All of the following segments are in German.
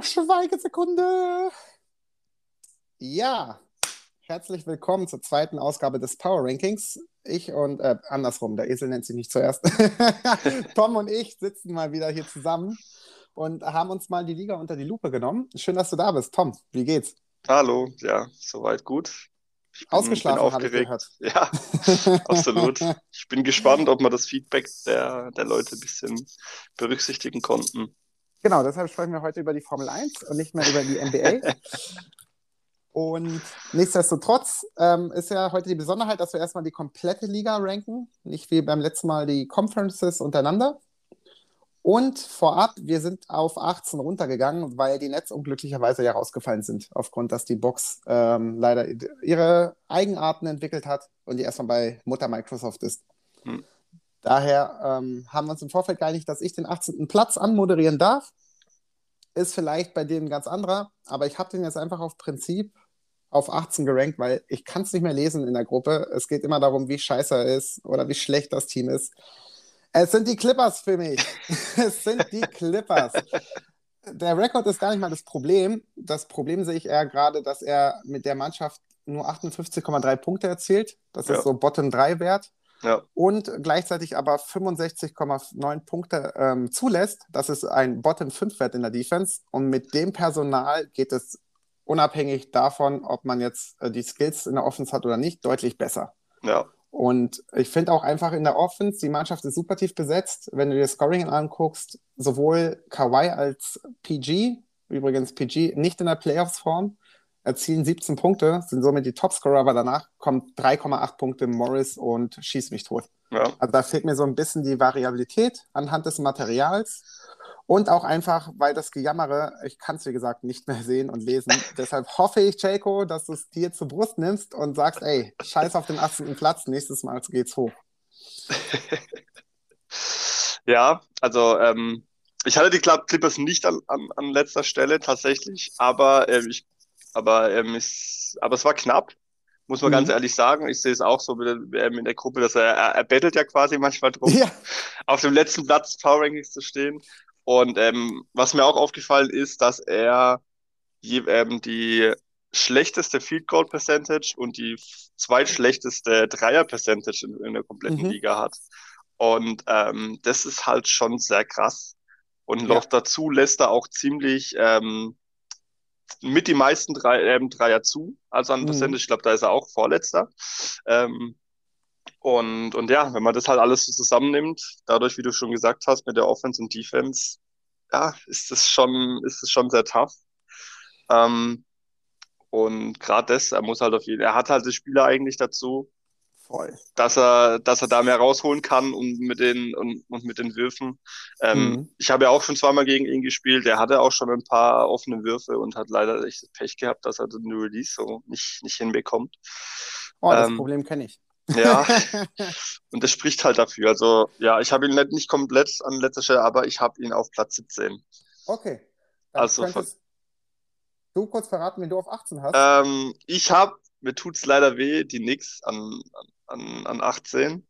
Oh, Schweigesekunde. Ja, herzlich willkommen zur zweiten Ausgabe des Power Rankings. Ich und, äh, andersrum, der Esel nennt sich nicht zuerst. Tom und ich sitzen mal wieder hier zusammen und haben uns mal die Liga unter die Lupe genommen. Schön, dass du da bist. Tom, wie geht's? Hallo, ja, soweit gut. Ich bin, Ausgeschlafen, bin aufgeregt. Ja, absolut. Ich bin gespannt, ob wir das Feedback der, der Leute ein bisschen berücksichtigen konnten. Genau, deshalb sprechen wir heute über die Formel 1 und nicht mehr über die NBA. und nichtsdestotrotz ähm, ist ja heute die Besonderheit, dass wir erstmal die komplette Liga ranken, nicht wie beim letzten Mal die Conferences untereinander. Und vorab, wir sind auf 18 runtergegangen, weil die Nets unglücklicherweise ja rausgefallen sind, aufgrund, dass die Box ähm, leider ihre Eigenarten entwickelt hat und die erstmal bei Mutter Microsoft ist. Hm. Daher ähm, haben wir uns im Vorfeld geeinigt, dass ich den 18. Platz anmoderieren darf. Ist vielleicht bei denen ganz anderer, aber ich habe den jetzt einfach auf Prinzip auf 18 gerankt, weil ich kann es nicht mehr lesen in der Gruppe. Es geht immer darum, wie scheiße er ist oder wie schlecht das Team ist. Es sind die Clippers für mich. es sind die Clippers. Der Rekord ist gar nicht mal das Problem. Das Problem sehe ich eher gerade, dass er mit der Mannschaft nur 58,3 Punkte erzielt. Das ja. ist so Bottom 3 Wert. Ja. Und gleichzeitig aber 65,9 Punkte ähm, zulässt. Das ist ein Bottom-5-Wert in der Defense. Und mit dem Personal geht es unabhängig davon, ob man jetzt äh, die Skills in der Offense hat oder nicht, deutlich besser. Ja. Und ich finde auch einfach in der Offense, die Mannschaft ist super tief besetzt. Wenn du dir Scoring anguckst, sowohl Kawhi als PG, übrigens PG nicht in der Playoffs-Form, erzielen 17 Punkte, sind somit die Topscorer, aber danach kommt 3,8 Punkte Morris und schießt mich tot. Ja. Also da fehlt mir so ein bisschen die Variabilität anhand des Materials und auch einfach, weil das Gejammere, ich kann es wie gesagt nicht mehr sehen und lesen. Deshalb hoffe ich, Jaco, dass du es dir zur Brust nimmst und sagst, ey, scheiß auf den 18. Platz, nächstes Mal geht's hoch. ja, also ähm, ich hatte die Clippers nicht an, an, an letzter Stelle tatsächlich, aber ähm, ich aber, ähm, ist, aber es war knapp, muss man mhm. ganz ehrlich sagen. Ich sehe es auch so mit, ähm, in der Gruppe, dass er, er, bettelt ja quasi manchmal drum, ja. auf dem letzten Platz Power Rankings zu stehen. Und ähm, was mir auch aufgefallen ist, dass er je, ähm, die schlechteste Field Goal Percentage und die zweitschlechteste Dreier Percentage in, in der kompletten mhm. Liga hat. Und ähm, das ist halt schon sehr krass. Und noch dazu lässt er auch ziemlich ähm, mit die meisten drei, ähm, Dreier zu, also an mhm. Percentage. Ich glaube, da ist er auch Vorletzter. Ähm, und, und ja, wenn man das halt alles so zusammennimmt, dadurch, wie du schon gesagt hast, mit der Offense und Defense, ja, ist es schon, ist es schon sehr tough. Ähm, und gerade das, er muss halt auf jeden er hat halt die Spieler eigentlich dazu, Voll. dass er, dass er da mehr rausholen kann und mit den und, und mit den Würfen. Ähm, mhm. Ich habe ja auch schon zweimal gegen ihn gespielt. Der hatte auch schon ein paar offene Würfe und hat leider echt Pech gehabt, dass er den Release so nicht nicht hinbekommt. Oh, das ähm, Problem kenne ich. Ja, und das spricht halt dafür. Also ja, ich habe ihn nicht, nicht komplett an letzter Stelle, aber ich habe ihn auf Platz 17. Okay. Dann also du kurz verraten, wenn du auf 18 hast? Ähm, ich habe, mir tut es leider weh, die Nix an, an, an 18.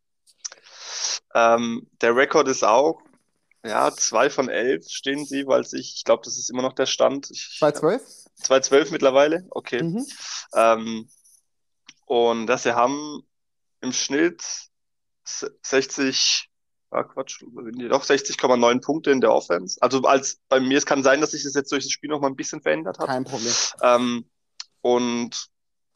Ähm, der Rekord ist auch, ja, 2 von 11 stehen sie, weil sich, ich glaube, das ist immer noch der Stand. 2-12? 2-12 mittlerweile, okay. Mhm. Ähm, und dass sie haben im Schnitt 60, ah Quatsch, doch 60,9 Punkte in der Offense. Also als bei mir, es kann sein, dass sich das jetzt durch das Spiel noch mal ein bisschen verändert hat. Kein Problem. Ähm, und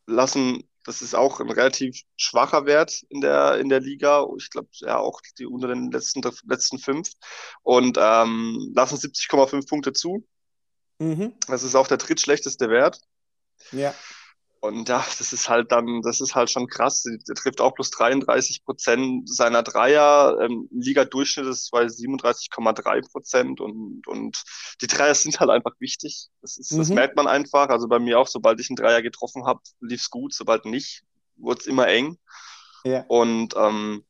lassen das ist auch ein relativ schwacher Wert in der, in der Liga. Ich glaube, ja, auch die unter den letzten, letzten fünf. Und ähm, lassen 70,5 Punkte zu. Mhm. Das ist auch der drittschlechteste Wert. Ja. Und ja, das ist halt dann, das ist halt schon krass. Der trifft auch plus 33 Prozent seiner Dreier. Ähm, Liga-Durchschnitt ist bei 37,3 Prozent und, und die Dreier sind halt einfach wichtig. Das, ist, mhm. das merkt man einfach. Also bei mir auch, sobald ich einen Dreier getroffen habe, lief's gut. Sobald nicht, wurde es immer eng. Ja. Und, ähm,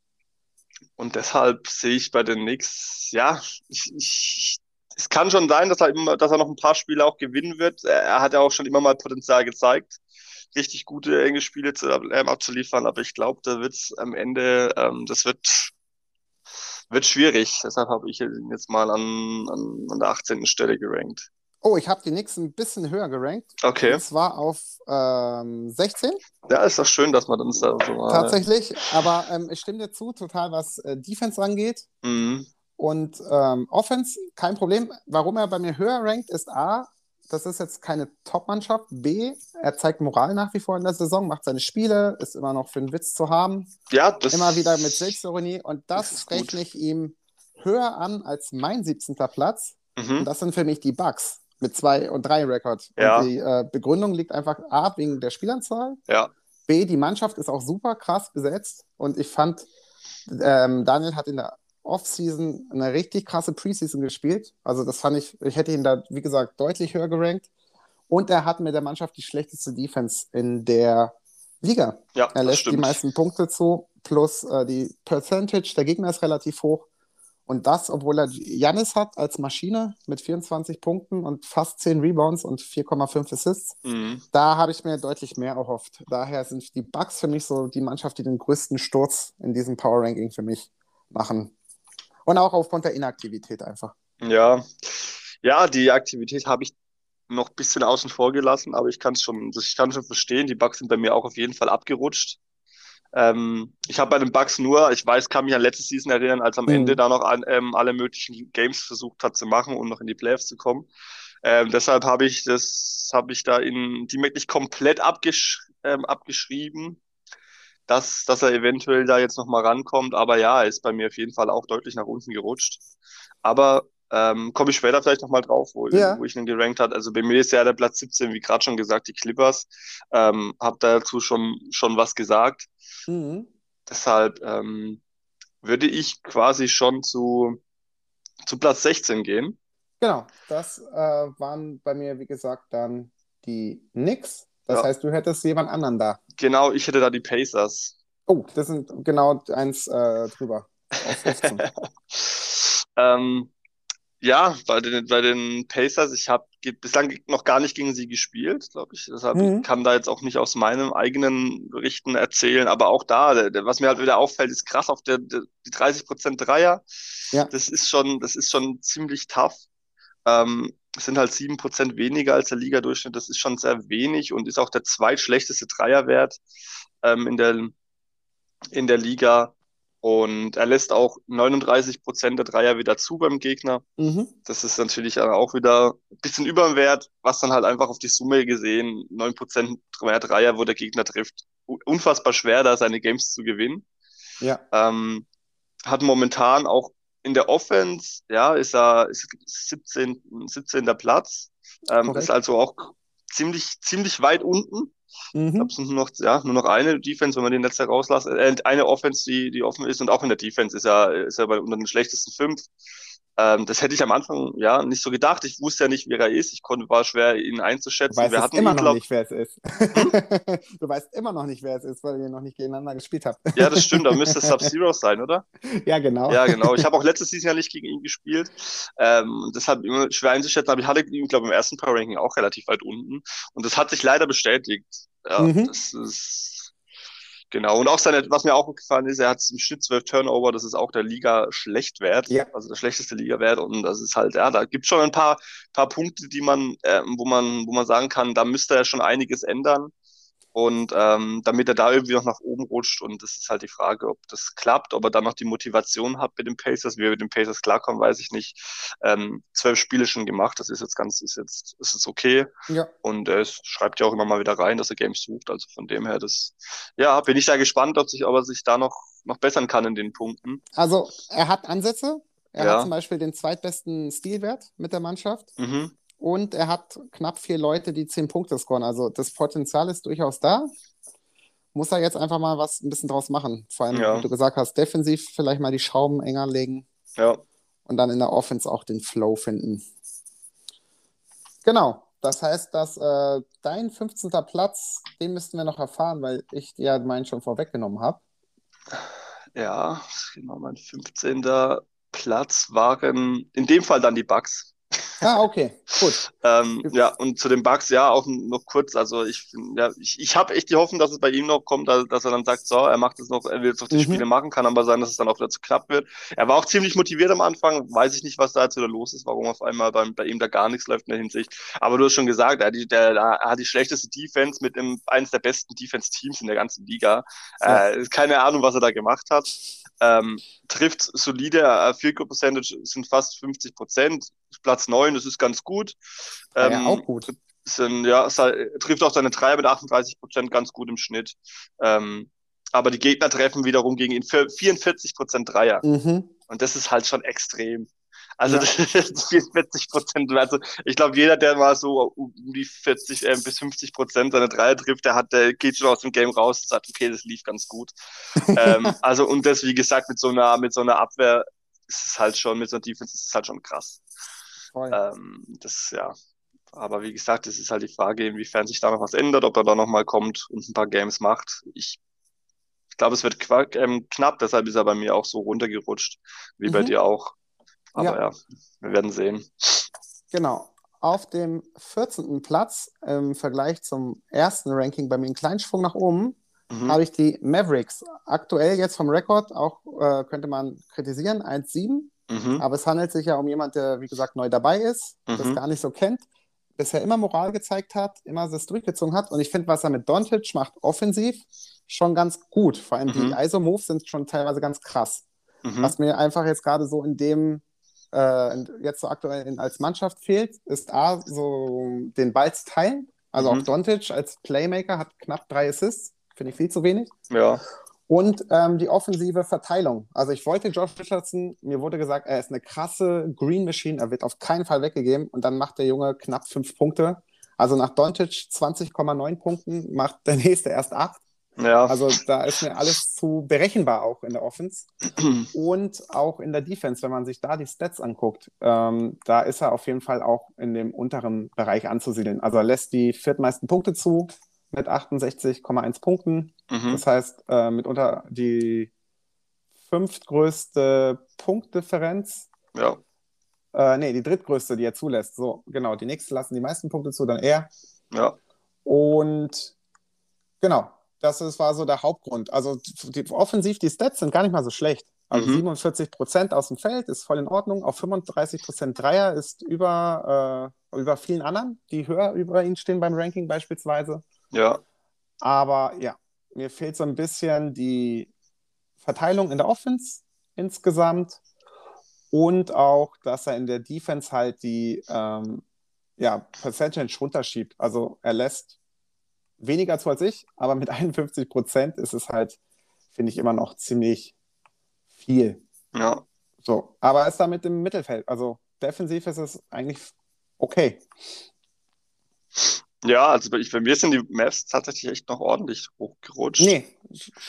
und deshalb sehe ich bei den Knicks, ja, ich, ich, es kann schon sein, dass er immer, dass er noch ein paar Spiele auch gewinnen wird. Er, er hat ja auch schon immer mal Potenzial gezeigt richtig gute enge Spiele zu, ähm, abzuliefern, aber ich glaube, da wird es am Ende, ähm, das wird, wird schwierig. Deshalb habe ich ihn jetzt mal an, an, an der 18. Stelle gerankt. Oh, ich habe die Knicks ein bisschen höher gerankt. Okay. Und zwar auf ähm, 16 Ja, ist doch schön, dass man uns da so mal. tatsächlich. Aber ähm, ich stimme dir zu, total was äh, Defense angeht. Mhm. Und ähm, Offense, kein Problem. Warum er bei mir höher rankt, ist A, das ist jetzt keine Top-Mannschaft. B, er zeigt Moral nach wie vor in der Saison, macht seine Spiele, ist immer noch für einen Witz zu haben. Ja, das. Immer wieder mit Selbstironie. Und Das rechne ich ihm höher an als mein 17. Platz. Mhm. Und das sind für mich die Bucks mit 2 und 3 Rekord. Ja. Und die äh, Begründung liegt einfach A, wegen der Spielanzahl. Ja. B, die Mannschaft ist auch super krass besetzt. Und ich fand, ähm, Daniel hat in der Offseason eine richtig krasse Preseason gespielt. Also das fand ich, ich hätte ihn da, wie gesagt, deutlich höher gerankt. Und er hat mit der Mannschaft die schlechteste Defense in der Liga. Ja, Er lässt die stimmt. meisten Punkte zu, plus äh, die Percentage der Gegner ist relativ hoch. Und das, obwohl er Janis hat als Maschine mit 24 Punkten und fast 10 Rebounds und 4,5 Assists. Mhm. Da habe ich mir deutlich mehr erhofft. Daher sind die Bucks für mich so die Mannschaft, die den größten Sturz in diesem Power Ranking für mich machen. Und auch aufgrund der Inaktivität einfach. Ja. Ja, die Aktivität habe ich noch ein bisschen außen vor gelassen, aber ich kann es schon, ich kann schon verstehen. Die Bugs sind bei mir auch auf jeden Fall abgerutscht. Ähm, ich habe bei den Bugs nur, ich weiß, kann mich an letzte Season erinnern, als am Mhm. Ende da noch an, ähm, alle möglichen Games versucht hat zu machen und noch in die Playoffs zu kommen. Ähm, deshalb habe ich das, habe ich da in die nicht komplett abgesch ähm, abgeschrieben, dass, dass er eventuell da jetzt nochmal rankommt. Aber ja, er ist bei mir auf jeden Fall auch deutlich nach unten gerutscht. Aber ähm, komme ich später vielleicht nochmal drauf, wo, Ja. wo ich ihn gerankt hat. Also bei mir ist ja der Platz 17, wie gerade schon gesagt, die Clippers. Ähm, hab dazu schon, schon was gesagt. Mhm. Deshalb ähm, würde ich quasi schon zu, zu Platz 16 gehen. Genau, das äh, waren bei mir, wie gesagt, dann die Knicks. Das Ja. heißt, du hättest jemand anderen da. Genau, ich hätte da die Pacers. Oh, das sind genau eins äh, drüber. Auf 15. Ähm, ja, bei den, bei den Pacers, ich habe bislang noch gar nicht gegen sie gespielt, glaube ich. Deshalb Mhm. kann da jetzt auch nicht aus meinem eigenen Berichten erzählen. Aber auch da, der, der, was mir halt wieder auffällt, ist krass auf der, der die 30% Dreier. Ja. Das ist schon, das ist schon ziemlich tough. Ähm, sind halt 7% weniger als der Ligadurchschnitt. Das ist schon sehr wenig und ist auch der zweitschlechteste Dreierwert ähm, in der, in der Liga. Und er lässt auch 39% der Dreier wieder zu beim Gegner. mhm. Das ist natürlich auch wieder ein bisschen über dem Wert, was dann halt einfach auf die Summe gesehen, 9% mehr Dreier, wo der Gegner trifft. Unfassbar schwer, da seine Games zu gewinnen. Ja. Ähm, hat momentan auch in der Offense, ja, ist er ist 17. 17. Platz. Ähm, ist also auch ziemlich, ziemlich weit unten. Ich Mhm. glaube, es sind nur noch, ja, nur noch eine Defense, wenn man den letzte rauslässt. Äh, eine Offense, die, die offen ist und auch in der Defense ist er, ist er bei unter den schlechtesten fünf. Ähm, das hätte ich am Anfang ja nicht so gedacht. Ich wusste ja nicht, wer er ist. Ich konnte, war schwer, ihn Du einzuschätzen. weißt Wir hatten immer ihn, noch glaub, nicht, wer es ist. du weißt immer noch nicht, wer es ist, weil ihr noch nicht gegeneinander gespielt habt. ja, das stimmt, da müsste es Sub-Zero sein, oder? ja, genau. Ja, genau. Ich habe auch letztes Season ja nicht gegen ihn gespielt. Ähm, deshalb immer schwer einzuschätzen, aber ich hatte ihn, glaube ich, im ersten Power Ranking auch relativ weit unten. Und das hat sich leider bestätigt. Ja, Mhm. das ist genau. Und auch seine, was mir auch gefallen ist, er hat im Schnitt 12 Turnover, das ist auch der Liga-Schlechtwert, Ja. also der schlechteste Liga-Wert. Und das ist halt, ja, da gibt schon ein paar, paar Punkte, die man, äh, wo man, wo man sagen kann, da müsste er schon einiges ändern. Und ähm, damit er da irgendwie noch nach oben rutscht. Und das ist halt die Frage, ob das klappt, ob er dann noch die Motivation hat mit den Pacers. Wie er mit den Pacers klarkommt, weiß ich nicht. Ähm, zwölf Spiele schon gemacht, das ist jetzt ganz, ist jetzt, ist jetzt okay. Ja. Und er ist, schreibt ja auch immer mal wieder rein, dass er Games sucht. Also von dem her, das, ja, bin ich da gespannt, ob, sich, ob er sich da noch, noch bessern kann in den Punkten. Also, er hat Ansätze. Er Ja. hat zum Beispiel den zweitbesten Stilwert mit der Mannschaft. Mhm. Und er hat knapp vier Leute, die zehn Punkte scoren. Also das Potenzial ist durchaus da. Muss er jetzt einfach mal was ein bisschen draus machen. Vor allem, Ja. wie du gesagt hast, defensiv vielleicht mal die Schrauben enger legen Ja, und dann in der Offense auch den Flow finden. Genau. Das heißt, dass äh, dein 15. Platz, den müssten wir noch erfahren, weil ich dir ja meinen schon vorweggenommen habe. ja, genau, mein 15. Platz waren in dem Fall dann die Bucks. Ah, okay, gut. ähm, ja, und zu den Bugs, ja, auch noch kurz. Also ich, ja, ich, ich habe echt die Hoffnung, dass es bei ihm noch kommt, dass, dass er dann sagt, so, er macht es noch, er will jetzt noch die mhm. Spiele machen, kann aber sein, dass es dann auch wieder zu knapp wird. Er war auch ziemlich motiviert am Anfang, weiß ich nicht, was da jetzt wieder los ist, warum auf einmal bei, bei ihm da gar nichts läuft in der Hinsicht. Aber du hast schon gesagt, er hat die, der, er hat die schlechteste Defense mit dem, eines der besten Defense-Teams in der ganzen Liga. Ja. Äh, keine Ahnung, was er da gemacht hat. Ähm, trifft solide, äh, Field Goal Percentage sind fast 50 Prozent. Platz 9, das ist ganz gut. Ähm, ja, auch gut. Sind, ja, trifft auch seine Dreier mit 38 Prozent ganz gut im Schnitt. Ähm, aber die Gegner treffen wiederum gegen ihn 44 Prozent Dreier. Mhm. Und das ist halt schon extrem. Also ja. das ist 44 Prozent. Also ich glaube, jeder, der mal so um die 40 äh, bis 50 Prozent seine Dreier trifft, der hat, der geht schon aus dem Game raus und sagt, okay, das lief ganz gut. ähm, also und das, wie gesagt, mit so einer, mit so einer Abwehr ist es halt schon, mit so einer Defense ist es halt schon krass. Ähm, das, ja. Aber wie gesagt, es ist halt die Frage, inwiefern sich da noch was ändert, ob er da nochmal kommt und ein paar Games macht. Ich ich glaube, es wird ähm, knapp, deshalb ist er bei mir auch so runtergerutscht, wie mhm. bei dir auch. Aber ja. ja, wir werden sehen. Genau. Auf dem 14. Platz im Vergleich zum ersten Ranking bei mir einen kleinen Schwung nach oben mhm. habe ich die Mavericks. Aktuell jetzt vom Rekord auch äh, könnte man kritisieren, 1-7. Mhm. Aber es handelt sich ja um jemanden, der, wie gesagt, neu dabei ist, mhm. das gar nicht so kennt, bisher immer Moral gezeigt hat, immer das durchgezogen hat. Und ich finde, was er mit Doncic macht, offensiv, schon ganz gut. Vor allem die mhm. ISO-Moves sind schon teilweise ganz krass. Mhm. Was mir einfach jetzt gerade so in dem äh, jetzt so aktuell in, als Mannschaft fehlt, ist A, so den Ball zu teilen. Also mhm. auch Dontic als Playmaker hat knapp drei Assists, finde ich viel zu wenig. Ja. Und ähm, die offensive Verteilung. Also ich wollte Josh Richardson, mir wurde gesagt, er ist eine krasse Green Machine, er wird auf keinen Fall weggegeben und dann macht der Junge knapp fünf Punkte. Also nach Dontic 20,9 Punkten macht der nächste erst acht. Ja. Also da ist mir alles zu berechenbar auch in der Offense und auch in der Defense, wenn man sich da die Stats anguckt, ähm, da ist er auf jeden Fall auch in dem unteren Bereich anzusiedeln. Also er lässt die viertmeisten Punkte zu mit 68,1 Punkten. Mhm. Das heißt, äh, mitunter die fünftgrößte Punktdifferenz. Ja. Äh, nee, die drittgrößte, die er zulässt. So, genau. Die nächste lassen die meisten Punkte zu, dann er. Ja. Und genau, das ist, war so der Hauptgrund. Also die, offensiv, die Stats sind gar nicht mal so schlecht. Also mhm. 47 Prozent aus dem Feld ist voll in Ordnung. Auf 35 Prozent Dreier ist über, äh, über vielen anderen, die höher über ihn stehen beim Ranking beispielsweise. Ja. Aber ja, mir fehlt so ein bisschen die Verteilung in der Offense insgesamt und auch, dass er in der Defense halt die ähm, ja, Percentage runterschiebt. Also er lässt weniger zu als ich, aber mit 51 Prozent ist es halt, finde ich, immer noch ziemlich viel. Ja. So, aber er ist damit im Mittelfeld. Also defensiv ist es eigentlich okay. Ja, also bei, bei mir sind die Mavs tatsächlich echt noch ordentlich hochgerutscht. Nee,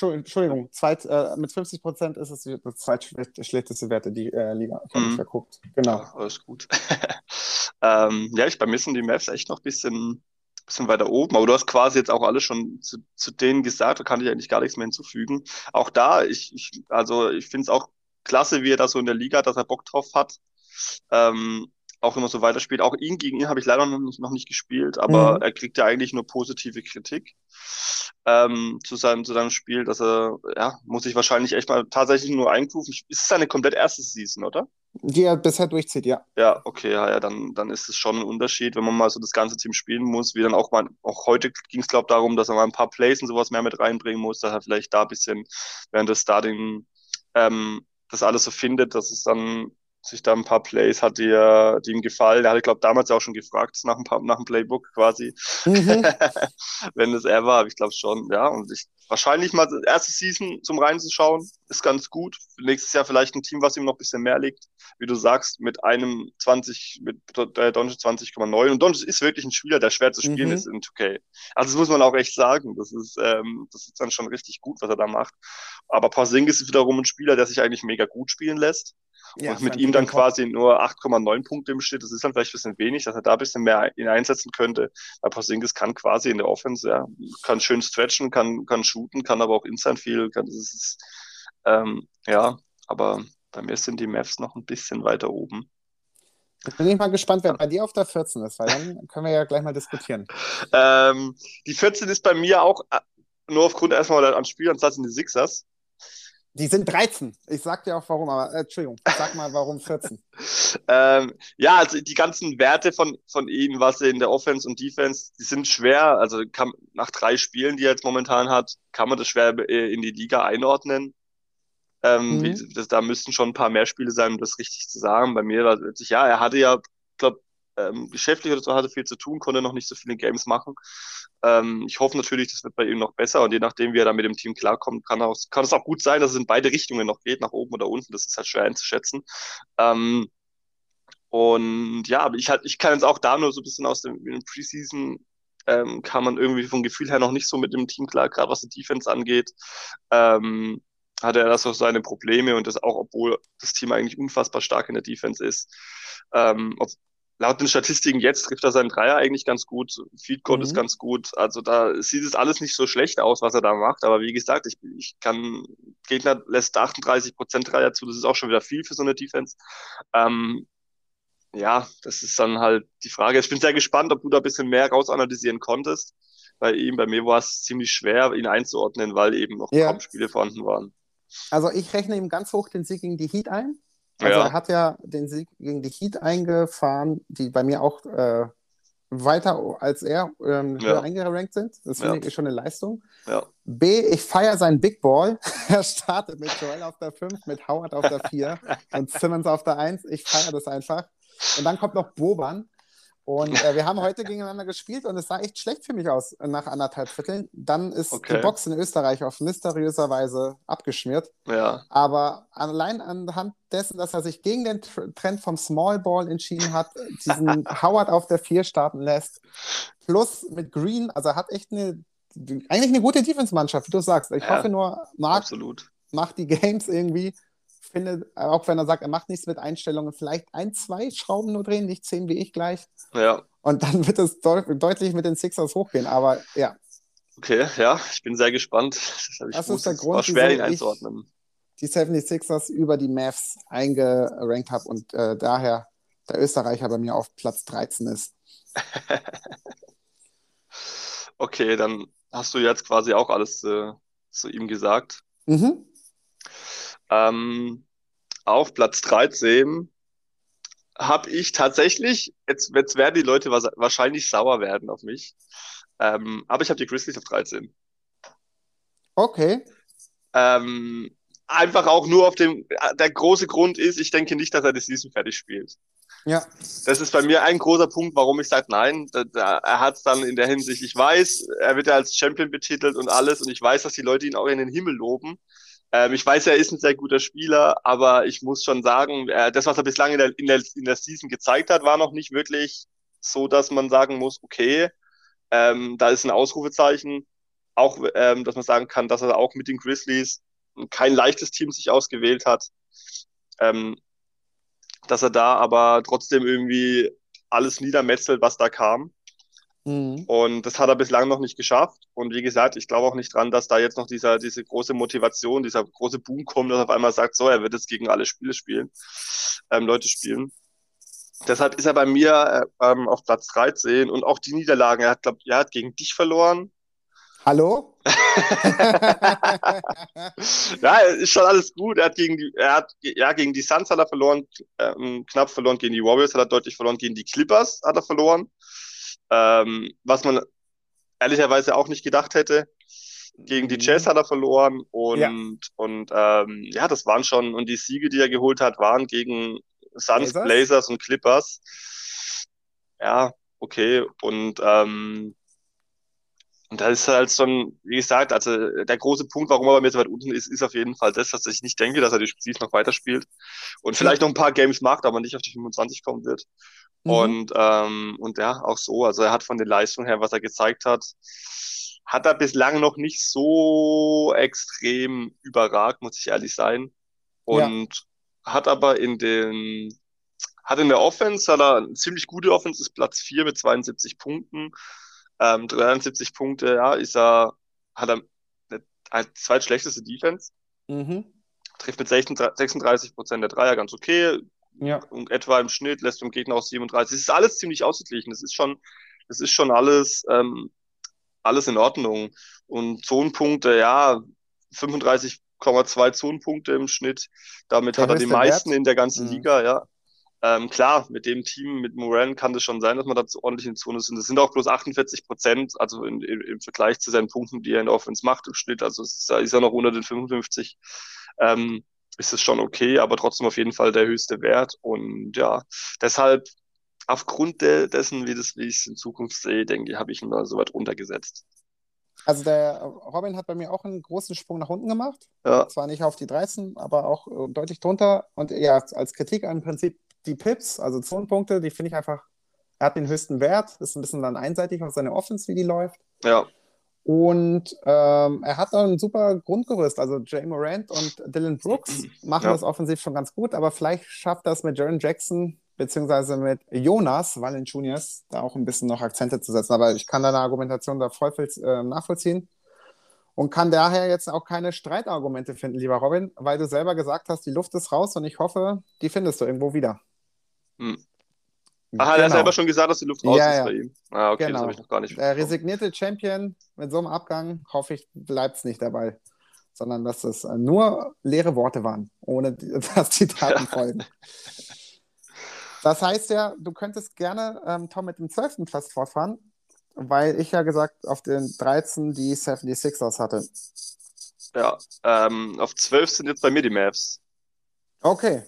Entschuldigung, zweit, äh, mit 50 Prozent ist es die zweitschlechteste Werte, die äh, Liga. Ich habe mm. verguckt. Genau. Ja, alles gut. ähm, ja, ich, bei mir sind die Mavs echt noch ein bisschen bisschen weiter oben, aber du hast quasi jetzt auch alles schon zu, zu denen gesagt, da kann ich eigentlich gar nichts mehr hinzufügen. Auch da, ich, ich also ich finde es auch klasse, wie er da so in der Liga, dass er Bock drauf hat. Ähm, auch immer so weiterspielt. Auch ihn gegen ihn habe ich leider noch nicht, noch nicht gespielt, aber mhm. er kriegt ja eigentlich nur positive Kritik ähm, zu, seinem, zu seinem Spiel, dass er, ja, muss sich wahrscheinlich echt mal tatsächlich nur eingrooven. Ist es seine komplett erste Season, oder? Die er bisher durchzieht, ja. Ja, okay, ja, ja, dann, dann ist es schon ein Unterschied, wenn man mal so das ganze Team spielen muss, wie dann auch mal, auch heute ging es, glaube ich, darum, dass er mal ein paar Plays und sowas mehr mit reinbringen muss, dass er vielleicht da ein bisschen während des Starting ähm, das alles so findet, dass es dann sich da ein paar Plays hat, die, die ihm gefallen. Er hatte, glaube damals auch schon gefragt nach, ein paar, nach dem Playbook quasi, mhm. wenn es er war. Ich glaube schon, ja. Und ich, wahrscheinlich mal das erste Season zum reinzuschauen, ist ganz gut. Nächstes Jahr vielleicht ein Team, was ihm noch ein bisschen mehr liegt. Wie du sagst, mit einem 20, mit äh, Doncic 20,9. Und Doncic ist wirklich ein Spieler, der schwer zu spielen mhm. ist in 2K. Also das muss man auch echt sagen. Das ist, ähm, das ist dann schon richtig gut, was er da macht. Aber Porzingis ist wiederum ein Spieler, der sich eigentlich mega gut spielen lässt. Ja, und mit ihm dann quasi nur 8,9 Punkte im Schnitt. Das ist dann vielleicht ein bisschen wenig, dass er da ein bisschen mehr ihn einsetzen könnte. Weil Porzingis kann quasi in der Offense, ja, kann schön stretchen, kann, kann shooten, kann aber auch inside viel. Kann, das ist, ähm, ja, aber bei mir sind die Mavs noch ein bisschen weiter oben. Bin ich mal gespannt, wer bei dir auf der 14 ist, weil dann können wir ja gleich mal diskutieren. Ähm, die 14 ist bei mir auch äh, nur aufgrund erstmal an Spielansatz in die Sixers. Die sind 13. Ich sag dir auch warum, aber äh, Entschuldigung, sag mal warum 14. ähm, ja, also die ganzen Werte von, von ihnen, was sie in der Offense und Defense, die sind schwer. Also kann, nach drei Spielen, die er jetzt momentan hat, kann man das schwer äh, in die Liga einordnen. Ähm, mhm. wie, das, da müssten schon ein paar mehr Spiele sein, um das richtig zu sagen. Bei mir war es, ja, er hatte ja, glaube ähm, geschäftlich oder so hatte viel zu tun, konnte noch nicht so viele Games machen. Ähm, ich hoffe natürlich, das wird bei ihm noch besser und je nachdem, wie er da mit dem Team klarkommt, kann, auch, kann es auch gut sein, dass es in beide Richtungen noch geht, nach oben oder unten. Das ist halt schwer einzuschätzen. Ähm, und ja, ich halt, ich kann jetzt auch da nur so ein bisschen aus dem, dem Preseason ähm, kann man irgendwie vom Gefühl her noch nicht so mit dem Team klar, gerade was die Defense angeht. Ähm, hatte er das auch seine Probleme und das auch, obwohl das Team eigentlich unfassbar stark in der Defense ist. Ähm, ob, laut den Statistiken jetzt trifft er seinen Dreier eigentlich ganz gut. Feed Goal mhm. ist ganz gut. Also da sieht es alles nicht so schlecht aus, was er da macht. Aber wie gesagt, ich, ich kann, Gegner lässt 38 Prozent Dreier zu. Das ist auch schon wieder viel für so eine Defense. Ähm, ja, das ist dann halt die Frage. Ich bin sehr gespannt, ob du da ein bisschen mehr rausanalysieren konntest. Bei ihm, bei mir war es ziemlich schwer, ihn einzuordnen, weil eben noch ja. kaum Spiele vorhanden waren. Also ich rechne ihm ganz hoch den Sieg gegen die Heat ein. Also ja. er hat ja den Sieg gegen die Heat eingefahren, die bei mir auch äh, weiter als er ähm, höher ja. eingerankt sind. Das finde ja. ich schon eine Leistung. Ja. B, ich feiere seinen Big Ball. er startet mit Joel auf der 5, mit Howard auf der 4 und Simmons auf der 1. Ich feiere das einfach. Und dann kommt noch Boban. Und äh, wir haben heute gegeneinander gespielt und es sah echt schlecht für mich aus nach anderthalb Vierteln. Dann ist okay. die Box in Österreich auf mysteriöser Weise abgeschmiert. Ja. Aber allein anhand dessen, dass er sich gegen den Trend vom Small Ball entschieden hat, diesen Howard auf der 4 starten lässt, plus mit Green, also er hat echt eine, eigentlich eine gute Defense-Mannschaft, wie du sagst. Ich ja, hoffe nur, Marc macht die Games irgendwie finde, auch wenn er sagt, er macht nichts mit Einstellungen, vielleicht ein, zwei Schrauben nur drehen, nicht zehn wie ich gleich. Ja. Und dann wird es deut deutlich mit den Sixers hochgehen. Aber ja. Okay, ja, ich bin sehr gespannt. Das, das ist der Grund, war schwer, ihn einzuordnen. die 76ers über die Mavs eingerankt habe und äh, daher der Österreicher bei mir auf Platz 13 ist. okay, dann hast du jetzt quasi auch alles äh, zu ihm gesagt. Mhm. Ähm, auf Platz 13 habe ich tatsächlich, jetzt, jetzt werden die Leute wahrscheinlich sauer werden auf mich, ähm, aber ich habe die Grizzlies auf 13. Okay. Ähm, einfach auch nur auf dem, der große Grund ist, ich denke nicht, dass er die Season fertig spielt. Ja. Das ist bei mir ein großer Punkt, warum ich sage, nein, da, da, er hat es dann in der Hinsicht, ich weiß, er wird ja als Champion betitelt und alles und ich weiß, dass die Leute ihn auch in den Himmel loben, ähm, ich weiß, er ist ein sehr guter Spieler, aber ich muss schon sagen, äh, das, was er bislang in der, in, der, in der Season gezeigt hat, war noch nicht wirklich so, dass man sagen muss, okay, ähm, da ist ein Ausrufezeichen. Auch, ähm, dass man sagen kann, dass er auch mit den Grizzlies kein leichtes Team sich ausgewählt hat. Ähm, dass er da aber trotzdem irgendwie alles niedermetzelt, was da kam. Mhm. Und das hat er bislang noch nicht geschafft. Und wie gesagt, ich glaube auch nicht dran, dass da jetzt noch dieser, diese große Motivation, dieser große Boom kommt, dass er auf einmal sagt, so, er wird jetzt gegen alle Spiele spielen, ähm, Leute spielen. Deshalb ist er bei mir äh, ähm, auf Platz 13 und auch die Niederlagen. Er hat, glaube er hat gegen dich verloren. Hallo? ja, ist schon alles gut. Er hat gegen die, er hat, ja, gegen die Suns hat er verloren, ähm, knapp verloren, gegen die Warriors hat er deutlich verloren, gegen die Clippers hat er verloren. Ähm, was man ehrlicherweise auch nicht gedacht hätte. Gegen die mhm. Jazz hat er verloren und, ja. und ähm, ja, das waren schon, und die Siege, die er geholt hat, waren gegen Suns, Blazers, Blazers und Clippers. Ja, okay. Und, ähm, und da ist halt schon, wie gesagt, also der große Punkt, warum er bei mir so weit unten ist, ist auf jeden Fall das, dass ich nicht denke, dass er die Spiele noch weiterspielt und vielleicht noch ein paar Games macht, aber nicht auf die 25 kommen wird. Mhm. Und, ähm, und ja, auch so. Also er hat von den Leistungen her, was er gezeigt hat, hat er bislang noch nicht so extrem überragt, muss ich ehrlich sein. Und ja. hat aber in den, hat in der Offense, hat er eine ziemlich gute Offense, ist Platz 4 mit 72 Punkten. Ähm, 73 Punkte, ja, ist er, hat er eine zweitschlechteste Defense. Mhm. Trifft mit 36 Prozent der Dreier ganz okay ja. etwa im Schnitt, lässt dem Gegner auch 37. Es ist alles ziemlich ausgeglichen. Das ist schon, das ist schon alles, ähm, alles in Ordnung. Und Zonenpunkte, ja, 35,2 Zonenpunkte im Schnitt. Damit der hat er die meisten Wert? in der ganzen mhm. Liga, ja. Ähm, klar, mit dem Team, mit Moran kann das schon sein, dass man da ordentlich in Zone ist. Und das sind auch bloß 48 Prozent, also in, in, im Vergleich zu seinen Punkten, die er in der Offense macht im Schnitt. Also ist, ist er noch unter den 55. Ähm, ist es schon okay, aber trotzdem auf jeden Fall der höchste Wert. Und ja, deshalb, aufgrund de dessen, wie, das, wie ich es in Zukunft sehe, denke ich, habe ich ihn da so weit runtergesetzt. Also der Robin hat bei mir auch einen großen Sprung nach unten gemacht. Ja. Zwar nicht auf die 13, aber auch äh, deutlich drunter. Und ja, als Kritik im Prinzip die Pips, also Zonenpunkte, die finde ich einfach, er hat den höchsten Wert, ist ein bisschen dann einseitig auf seine Offense, wie die läuft. Ja. Und ähm, er hat ein super Grundgerüst. Also Jay Morant und Dylan Brooks machen ja. das offensiv schon ganz gut, aber vielleicht schafft das mit Jaron Jackson beziehungsweise mit Jonas Valanciunas da auch ein bisschen noch Akzente zu setzen. Aber ich kann deine Argumentation da voll äh, nachvollziehen und kann daher jetzt auch keine Streitargumente finden, lieber Robin, weil du selber gesagt hast, die Luft ist raus und ich hoffe, die findest du irgendwo wieder. Hm. Ach, genau. hat er genau. selber schon gesagt, dass die Luft raus ja, ist ja. bei ihm. Ah, okay, genau. das habe ich noch gar nicht Der resignierte Champion mit so einem Abgang, hoffe ich, bleibt es nicht dabei, sondern dass es nur leere Worte waren, ohne dass die Taten folgen. Das heißt ja, du könntest gerne, ähm, Tom, mit dem 12. Platz fortfahren, weil ich ja gesagt auf den 13 die 76ers hatte. Ja, ähm, auf 12 sind jetzt bei mir die Mavs. Okay,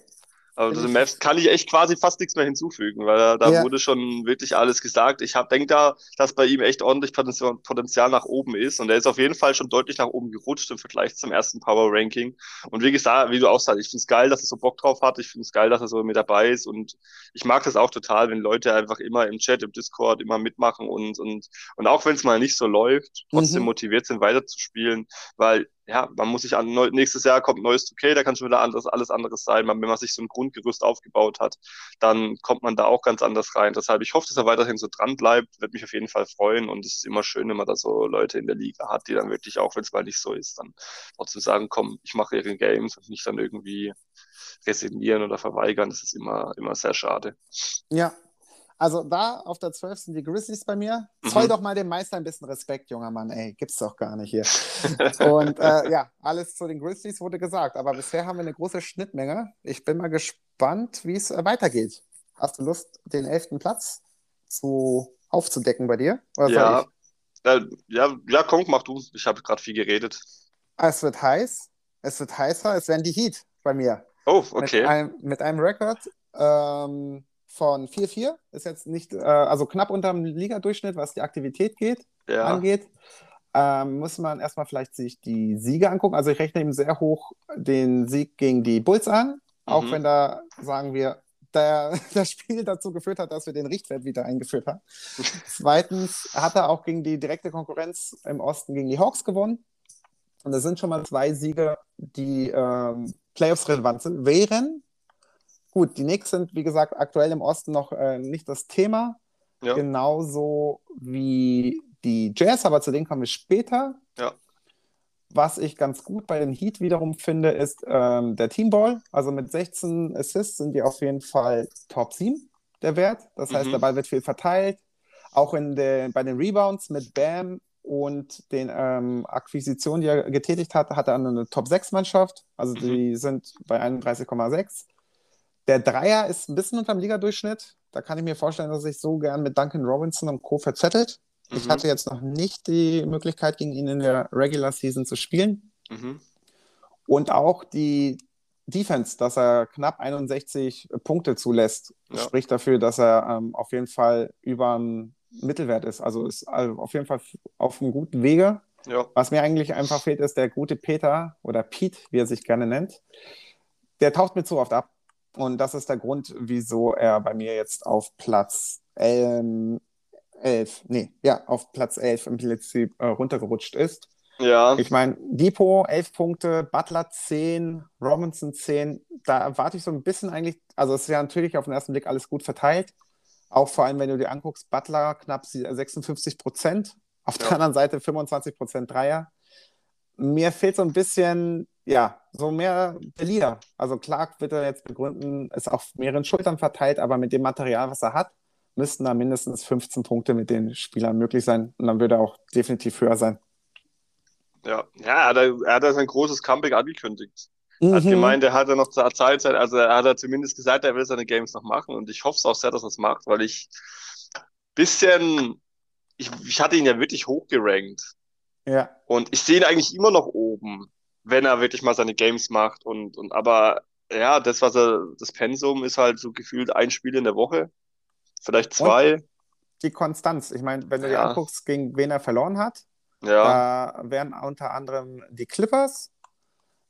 also den Mavs kann ich echt quasi fast nichts mehr hinzufügen, weil da, ja. wurde schon wirklich alles gesagt. Ich denke da, dass bei ihm echt ordentlich Potenzial nach oben ist und er ist auf jeden Fall schon deutlich nach oben gerutscht im Vergleich zum ersten Power Ranking. Und wie gesagt, wie du auch sagst, ich finde es geil, dass er so Bock drauf hat. Ich finde es geil, dass er so mit dabei ist und ich mag das auch total, wenn Leute einfach immer im Chat, im Discord immer mitmachen und und und auch wenn es mal nicht so läuft, trotzdem mhm. motiviert sind weiterzuspielen, weil ja, man muss sich an, nächstes Jahr kommt neues 2K, da kann schon wieder anderes, alles anderes sein. wenn man sich so ein Grundgerüst aufgebaut hat, dann kommt man da auch ganz anders rein. Deshalb, ich hoffe, dass er weiterhin so dran bleibt, wird mich auf jeden Fall freuen und es ist immer schön, wenn man da so Leute in der Liga hat, die dann wirklich, auch wenn es mal nicht so ist, dann trotzdem sagen, komm, ich mache ihre Games und nicht dann irgendwie resignieren oder verweigern. Das ist immer, immer sehr schade. Ja, also da auf der 12 sind die Grizzlies bei mir. Mhm. Zoll doch mal dem Meister ein bisschen Respekt, junger Mann. Ey, gibt's doch gar nicht hier. Und äh, ja, alles zu den Grizzlies wurde gesagt. Aber bisher haben wir eine große Schnittmenge. Ich bin mal gespannt, wie es äh, weitergeht. Hast du Lust, den elften Platz zu, aufzudecken bei dir? ja. Äh, ja, ja, komm, mach du. Ich habe gerade viel geredet. Es wird heiß. Es wird heißer. Es werden die Heat bei mir. Oh, okay. Mit einem, mit einem Rekord. Ähm, von 4-4. Ist jetzt nicht, äh, also knapp unter dem Ligadurchschnitt, was die Aktivität geht, ja. angeht. Ähm, muss man erstmal vielleicht sich die Siege angucken. Also ich rechne ihm sehr hoch den Sieg gegen die Bulls an, mhm. auch wenn da, sagen wir, der, das Spiel dazu geführt hat, dass wir den Richtwert wieder eingeführt haben. Zweitens hat er auch gegen die direkte Konkurrenz im Osten gegen die Hawks gewonnen. Und das sind schon mal zwei Siege, die ähm, Playoffs relevant sind, wären Gut, die Knicks sind, wie gesagt, aktuell im Osten noch äh, nicht das Thema. Ja. Genauso wie die Jazz, aber zu denen kommen wir später. Ja. Was ich ganz gut bei den Heat wiederum finde, ist ähm, der Teamball. Also mit 16 Assists sind die auf jeden Fall Top 7 der Wert. Das heißt, mhm. der Ball wird viel verteilt. Auch in der, bei den Rebounds mit Bam und den ähm, Akquisitionen, die er getätigt hat, hat er eine Top 6 Mannschaft. Also mhm. die sind bei 31,6. Der Dreier ist ein bisschen unter dem Ligadurchschnitt. Da kann ich mir vorstellen, dass sich so gern mit Duncan Robinson und Co. verzettelt. Mhm. Ich hatte jetzt noch nicht die Möglichkeit, gegen ihn in der Regular Season zu spielen. Mhm. Und auch die Defense, dass er knapp 61 Punkte zulässt, ja. spricht dafür, dass er ähm, auf jeden Fall über dem Mittelwert ist. Also ist also auf jeden Fall auf einem guten Wege. Ja. Was mir eigentlich einfach fehlt, ist der gute Peter oder Pete, wie er sich gerne nennt. Der taucht mir zu oft ab. Und das ist der Grund, wieso er bei mir jetzt auf Platz ähm, 11, nee, ja, auf Platz 11 im Prinzip äh, runtergerutscht ist. Ja. Ich meine, Depot 11 Punkte, Butler 10, Robinson 10. Da erwarte ich so ein bisschen eigentlich, also es ist ja natürlich auf den ersten Blick alles gut verteilt. Auch vor allem, wenn du dir anguckst, Butler knapp 56 Prozent, auf ja. der anderen Seite 25 Prozent Dreier. Mir fehlt so ein bisschen ja, so mehr der Leader. Also Clark wird er jetzt begründen, ist auf mehreren Schultern verteilt, aber mit dem Material, was er hat, müssten da mindestens 15 Punkte mit den Spielern möglich sein. Und dann würde er auch definitiv höher sein. Ja, ja er, hat, er hat sein großes Comeback angekündigt. Mhm. Hat gemeint, er hat ja noch zur Zeit, also er hat er zumindest gesagt, er will seine Games noch machen und ich hoffe es auch sehr, dass er es macht, weil ich bisschen, ich, ich hatte ihn ja wirklich hochgerankt. Ja. Und ich sehe ihn eigentlich immer noch oben, wenn er wirklich mal seine Games macht und, und aber ja, das, was er, das Pensum ist halt so gefühlt ein Spiel in der Woche. Vielleicht zwei. Und die Konstanz. Ich meine, wenn du ja. dir anguckst, gegen wen er verloren hat, ja. da wären unter anderem die Clippers,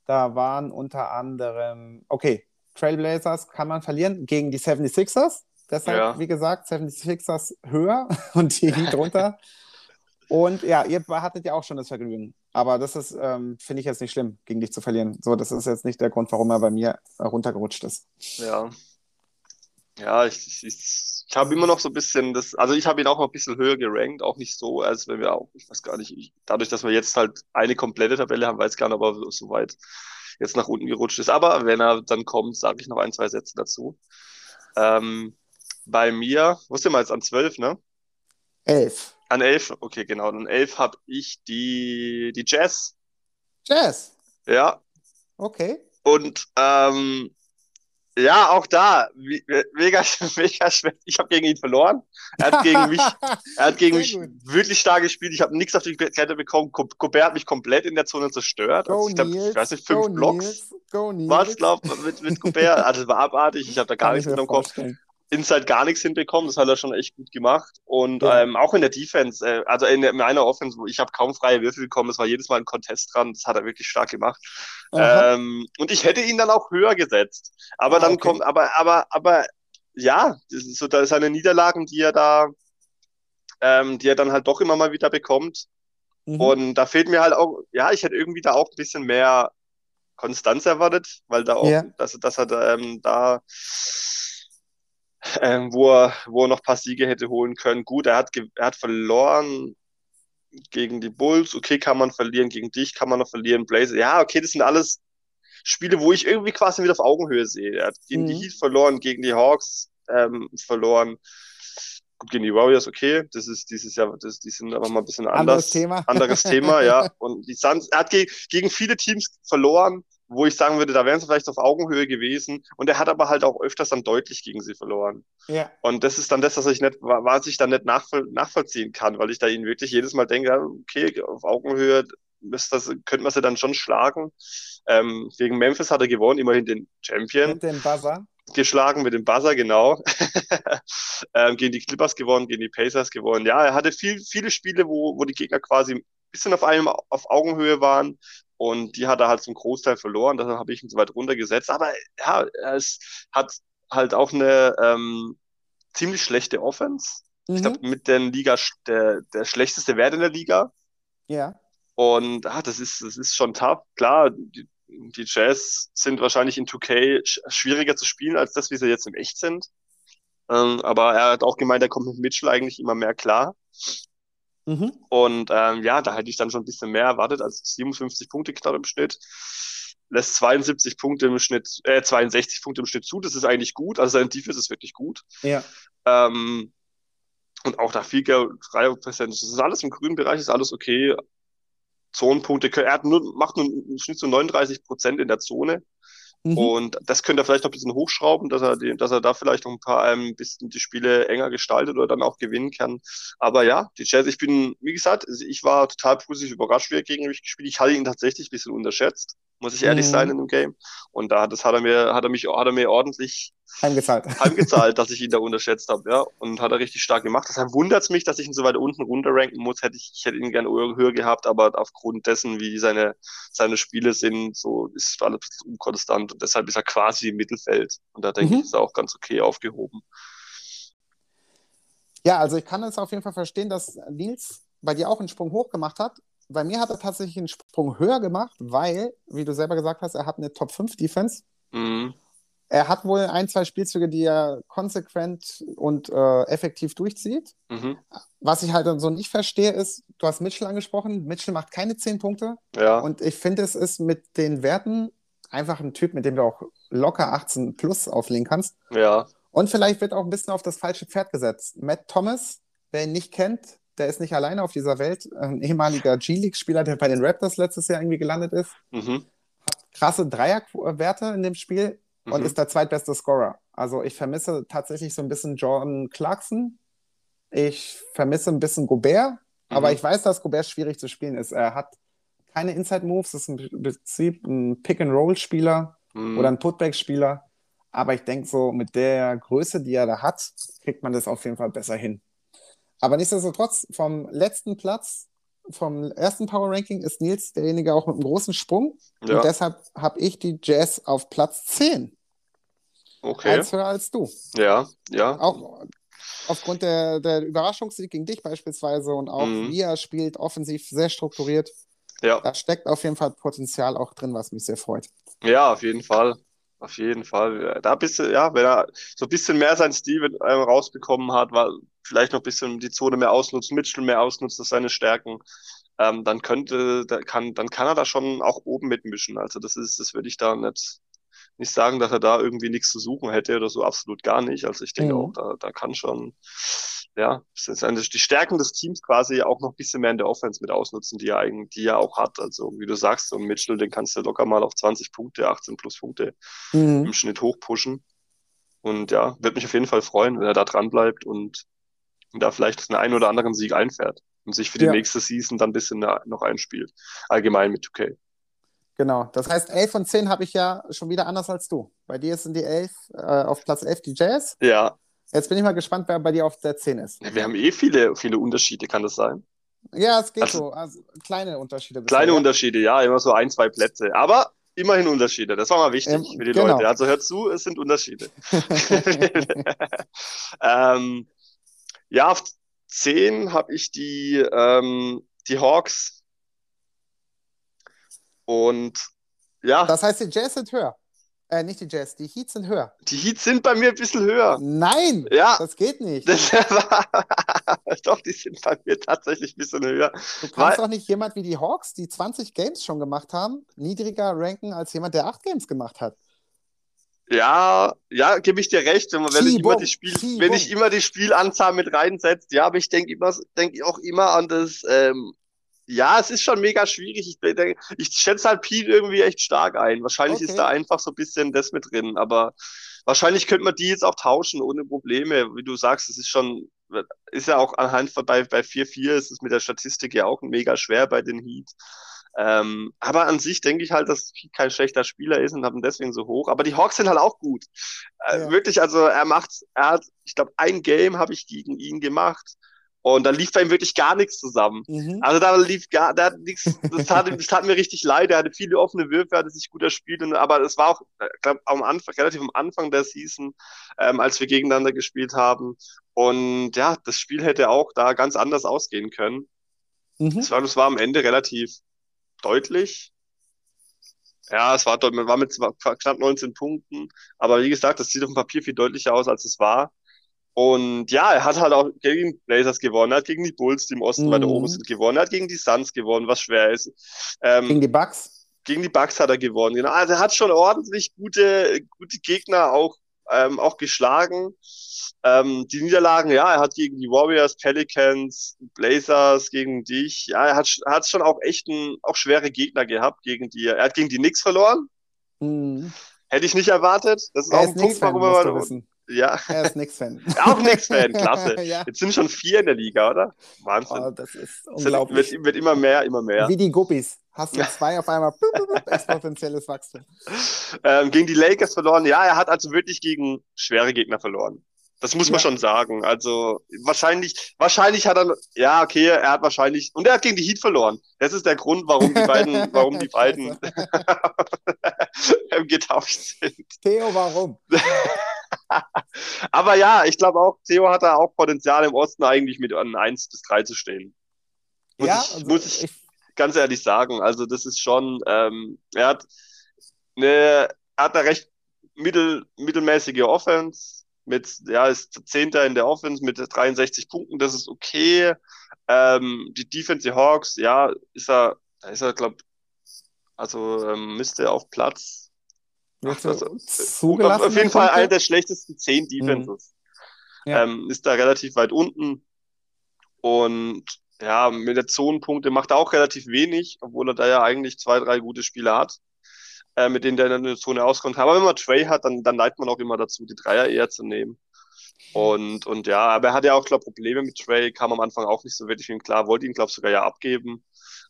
da waren unter anderem, okay, Trailblazers kann man verlieren gegen die 76ers. Deshalb, ja. wie gesagt, 76ers höher und die Heat runter. Und ja, ihr hattet ja auch schon das Vergnügen. Aber das ist, ähm, finde ich jetzt nicht schlimm, gegen dich zu verlieren. So, das ist jetzt nicht der Grund, warum er bei mir runtergerutscht ist. Ja. Ja, ich, ich, ich, ich habe immer noch so ein bisschen das, also ich habe ihn auch noch ein bisschen höher gerankt, auch nicht so, als wenn wir auch, ich weiß gar nicht, ich, dadurch, dass wir jetzt halt eine komplette Tabelle haben, weiß gar nicht, ob er so weit jetzt nach unten gerutscht ist. Aber wenn er dann kommt, sage ich noch ein, zwei Sätze dazu. Ähm, bei mir, wusste du mal jetzt an zwölf, ne? Elf. An elf, okay, genau. An elf habe ich die, die Jazz. Jazz? Ja. Okay. Und ähm, ja, auch da, mega, mega schwer. Ich habe gegen ihn verloren. Er hat gegen mich, er hat gegen mich wirklich stark gespielt. Ich habe nichts auf die Kette bekommen. Gobert hat mich komplett in der Zone zerstört. Go also ich, glaub, ich weiß nicht, fünf Go Blocks. Was glaubt mit, mit Gobert? Also, das war abartig. Ich habe da gar Kann nichts mit dem Kopf. Inside gar nichts hinbekommen. Das hat er schon echt gut gemacht. Und ja. ähm, auch in der Defense, äh, also in, in meiner Offense, wo ich habe kaum freie Würfel bekommen. Es war jedes Mal ein Contest dran. Das hat er wirklich stark gemacht. Ähm, und ich hätte ihn dann auch höher gesetzt. Aber ah, dann okay. kommt, aber, aber, aber ja, das ist so da seine Niederlagen, die er da, ähm, die er dann halt doch immer mal wieder bekommt. Mhm. Und da fehlt mir halt auch, ja, ich hätte irgendwie da auch ein bisschen mehr Konstanz erwartet, weil da auch, ja. dass, dass er ähm, da ähm, wo, er, wo er noch ein paar Siege hätte holen können. Gut, er hat, er hat verloren gegen die Bulls. Okay, kann man verlieren. Gegen dich kann man noch verlieren. Blazer. Ja, okay, das sind alles Spiele, wo ich irgendwie quasi wieder auf Augenhöhe sehe. Er hat gegen mhm. die Heat verloren, gegen die Hawks ähm, verloren. Gut, gegen die Warriors, okay. Das ist dieses Jahr, das, die sind aber mal ein bisschen anders. Anderes Thema. Anderes Thema, ja. Und die Suns, er hat ge gegen viele Teams verloren, wo ich sagen würde, da wären sie vielleicht auf Augenhöhe gewesen. Und er hat aber halt auch öfters dann deutlich gegen sie verloren. Ja. Und das ist dann das, was ich nicht, was ich dann nicht nachvoll, nachvollziehen kann, weil ich da ihnen wirklich jedes Mal denke, okay, auf Augenhöhe das, könnte man sie dann schon schlagen. Ähm, gegen Memphis hat er gewonnen, immerhin den Champion. Mit dem Buzzer. Geschlagen mit dem Buzzer, genau. ähm, gegen die Clippers gewonnen, gegen die Pacers gewonnen. Ja, er hatte viel, viele Spiele, wo, wo die Gegner quasi ein bisschen auf einem auf Augenhöhe waren. Und die hat er halt zum Großteil verloren. Deshalb habe ich ihn so weit runtergesetzt. Aber ja, es hat halt auch eine ähm, ziemlich schlechte Offense. Mhm. Ich glaube, mit der Liga der, der schlechteste Wert in der Liga. Ja. Und ah, das ist, das ist schon tough. Klar, die, die Jazz sind wahrscheinlich in 2K schwieriger zu spielen, als das, wie sie jetzt im Echt sind. Ähm, aber er hat auch gemeint, er kommt mit Mitchell eigentlich immer mehr klar. Mhm. Und ähm, ja, da hätte ich dann schon ein bisschen mehr erwartet als 57 Punkte knapp im Schnitt. Lässt 72 Punkte im Schnitt, äh, 62 Punkte im Schnitt zu. Das ist eigentlich gut. Also sein Defense ist wirklich gut. Ja. Ähm, und auch da viel Prozent. Das ist alles im grünen Bereich, ist alles okay. Zonenpunkte. Er hat nur, macht nur im Schnitt so 39 Prozent in der Zone. Mhm. Und das könnte er vielleicht noch ein bisschen hochschrauben, dass er, die, dass er da vielleicht noch ein paar ein ähm, bisschen die Spiele enger gestaltet oder dann auch gewinnen kann. Aber ja, die Jazz, ich bin, wie gesagt, also ich war total positiv überrascht, wie er gegen mich gespielt. Ich hatte ihn tatsächlich ein bisschen unterschätzt muss ich ehrlich mhm. sein in dem Game. Und da das hat er mir, hat er mich, hat er mir ordentlich heimgezahlt, heimgezahlt dass ich ihn da unterschätzt habe, ja. Und hat er richtig stark gemacht. Deshalb wundert es mich, dass ich ihn so weit unten runterranken muss. Hätte ich, ich hätte ihn gerne höher gehabt, aber aufgrund dessen, wie seine, seine Spiele sind, so ist alles unkonstant. Und deshalb ist er quasi im Mittelfeld. Und da denke mhm. ich, ist er auch ganz okay aufgehoben. Ja, also ich kann es auf jeden Fall verstehen, dass Nils bei dir auch einen Sprung hoch gemacht hat bei mir hat er tatsächlich einen Sprung höher gemacht, weil, wie du selber gesagt hast, er hat eine Top 5 Defense. Mhm. Er hat wohl ein, zwei Spielzüge, die er konsequent und äh, effektiv durchzieht. Mhm. Was ich halt so nicht verstehe, ist, du hast Mitchell angesprochen. Mitchell macht keine 10 Punkte. Ja. Und ich finde, es ist mit den Werten einfach ein Typ, mit dem du auch locker 18 plus auflegen kannst. Ja. Und vielleicht wird auch ein bisschen auf das falsche Pferd gesetzt. Matt Thomas, wer ihn nicht kennt, der ist nicht alleine auf dieser Welt. Ein ehemaliger G-League-Spieler, der bei den Raptors letztes Jahr irgendwie gelandet ist. Mhm. Krasse Dreierwerte in dem Spiel und Mhm. ist der zweitbeste Scorer. Also ich vermisse tatsächlich so ein bisschen Jordan Clarkson. Ich vermisse ein bisschen Gobert, aber Mhm. ich weiß, dass Gobert schwierig zu spielen ist. Er hat keine Inside-Moves, ist im Prinzip ein Pick-and-Roll-Spieler Mhm. oder ein Putback-Spieler. Aber ich denke, so mit der Größe, die er da hat, kriegt man das auf jeden Fall besser hin. Aber nichtsdestotrotz, vom letzten Platz, vom ersten Power Ranking, ist Nils derjenige auch mit einem großen Sprung. Ja. Und deshalb habe ich die Jazz auf Platz 10. Okay. Als höher als du. Ja, ja. Auch aufgrund der, der Überraschungssieg gegen dich beispielsweise und auch Mhm. wie er spielt, offensiv sehr strukturiert. Ja. Da steckt auf jeden Fall Potenzial auch drin, was mich sehr freut. Ja, auf jeden Fall. Auf jeden Fall. Da bist du, ja, wenn er so ein bisschen mehr sein Stil ähm, rausbekommen hat, weil vielleicht noch ein bisschen die Zone mehr ausnutzt, Mitchell mehr ausnutzt, das seine Stärken, ähm, dann könnte, da kann, dann kann er da schon auch oben mitmischen. Also das ist, das würde ich da nicht, nicht sagen, dass er da irgendwie nichts zu suchen hätte oder so, absolut gar nicht. Also ich denke Mhm. auch, da, da kann schon, ja, die Stärken des Teams quasi auch noch ein bisschen mehr in der Offense mit ausnutzen, die er eigentlich, die er auch hat. Also wie du sagst, so ein Mitchell, den kannst du locker mal auf 20 Punkte, 18 plus Punkte im Schnitt hochpushen. Und ja, wird mich auf jeden Fall freuen, wenn er da dran bleibt und, und da vielleicht einen ein oder anderen Sieg einfährt und sich für die Ja. nächste Season dann ein bisschen noch einspielt. Allgemein mit 2K. Genau. Das heißt, 11 von 10 habe ich ja schon wieder anders als du. Bei dir sind die 11 äh, auf Platz 11 die Jazz. Ja, Jetzt bin ich mal gespannt, wer bei dir auf der 10 ist. wir haben eh viele, viele Unterschiede, kann das sein? Ja, es geht Also- so. Also, kleine Unterschiede. bisher, Kleine ja. Unterschiede, ja, immer so ein, zwei Plätze. Aber immerhin Unterschiede. Das war mal wichtig Ähm, für die genau. Leute. Also hört zu, es sind Unterschiede. ähm, ja, auf 10 habe ich die, ähm, die Hawks. Und ja, Das heißt, die Jazz sind höher. Äh, nicht die Jazz, die Heats sind höher. die Heats sind bei mir ein bisschen höher. Nein, Ja. das geht nicht. Das Doch, die sind bei mir tatsächlich ein bisschen höher. Du kannst weil- doch nicht jemand wie die Hawks, die 20 Games schon gemacht haben, niedriger ranken als jemand, der 8 Games gemacht hat. Ja, ja, gebe ich dir recht, wenn, man, wenn, ich immer die Spiel, wenn ich immer die Spielanzahl mit reinsetzt, ja, aber ich denke immer, denke auch immer an das, ähm, ja, es ist schon mega schwierig. Ich, denke, ich schätze halt Pete irgendwie echt stark ein. Wahrscheinlich Okay. ist da einfach so ein bisschen das mit drin, aber wahrscheinlich könnte man die jetzt auch tauschen ohne Probleme. Wie du sagst, es ist schon, ist ja auch anhand von bei, bei 4-4 ist es mit der Statistik ja auch mega schwer bei den Heat. Ähm, aber an sich denke ich halt, dass Pete kein schlechter Spieler ist und haben ihn deswegen so hoch. Aber die Hawks sind halt auch gut. Äh, Ja. Wirklich, also er macht, er hat, ich glaube, ein Game habe ich gegen ihn gemacht und da lief bei ihm wirklich gar nichts zusammen. Mhm. Also da lief gar, da hat nichts, das tat, das tat mir richtig leid. Er hatte viele offene Würfe, hatte sich gut erspielt, und, aber es war auch, ich glaube, am Anfang, relativ am Anfang der Season, ähm, als wir gegeneinander gespielt haben. Und ja, das Spiel hätte auch da ganz anders ausgehen können. Mhm. Es war, es war am Ende relativ deutlich. Ja, es war, man war mit knapp 19 Punkten, aber wie gesagt, das sieht auf dem Papier viel deutlicher aus, als es war. Und ja, er hat halt auch gegen die Blazers gewonnen, er hat gegen die Bulls, die im Osten weiter Mhm. oben sind, gewonnen, er hat gegen die Suns gewonnen, was schwer ist. Ähm, Gegen die Bucks. gegen die Bucks hat er gewonnen. Genau. Also er hat schon ordentlich gute, gute Gegner auch, ähm, auch geschlagen. Ähm, die Niederlagen, ja, er hat gegen die Warriors, Pelicans, Blazers, gegen dich. Ja, er hat, hat schon auch echt ein, auch schwere Gegner gehabt gegen die. Er hat gegen die Knicks verloren. Mhm. Hätte ich nicht erwartet. Das ist Er auch ist ein Punkt, warum er. Ja, Er ist Knicks-Fan. auch Knicks-Fan, klasse. ja. Jetzt sind schon vier in der Liga, oder? Wahnsinn. Oh, das ist unglaublich. wird, wird immer mehr, immer mehr. Wie die Guppies. Hast du zwei auf einmal exponentielles Wachstum. Ähm, gegen die Lakers verloren. Ja, er hat also wirklich gegen schwere Gegner verloren. Das muss man Ja. schon sagen. Also wahrscheinlich, wahrscheinlich hat er, ja, okay, er hat wahrscheinlich, und er hat gegen die Heat verloren. Das ist der Grund, warum die beiden, warum die beiden getauscht sind. Theo, warum? Aber ja, ich glaube auch, Theo hat da auch Potenzial im Osten eigentlich mit an 1 bis 3 zu stehen. Muss ja, ich, also muss ich ich, ganz ehrlich sagen. Also das ist schon, ähm, er hat eine, er hat eine recht mittel, mittelmäßige Offense mit, ja, ist Zehnter in der Offense mit 63 Punkten, das ist okay. Ähm, die Defense, die Hawks, ja, ist er, da ist er, glaube also ähm, müsste auf Platz. Ach, also, auf, auf jeden Fall einer der schlechtesten zehn mhm. Defenses. Mhm. Ja. Ähm, ist da relativ weit unten. Und ja, mit der Zonenpunkte macht er auch relativ wenig, obwohl er da ja eigentlich zwei, drei gute Spiele hat, äh, mit denen der in der Zone auskommt. Aber wenn man Trey hat, dann, dann neigt man auch immer dazu, die Dreier eher zu nehmen. Und, und ja, aber er hat ja auch, glaube Probleme mit Trey, kam am Anfang auch nicht so wirklich ihm klar, wollte ihn, glaube sogar ja abgeben.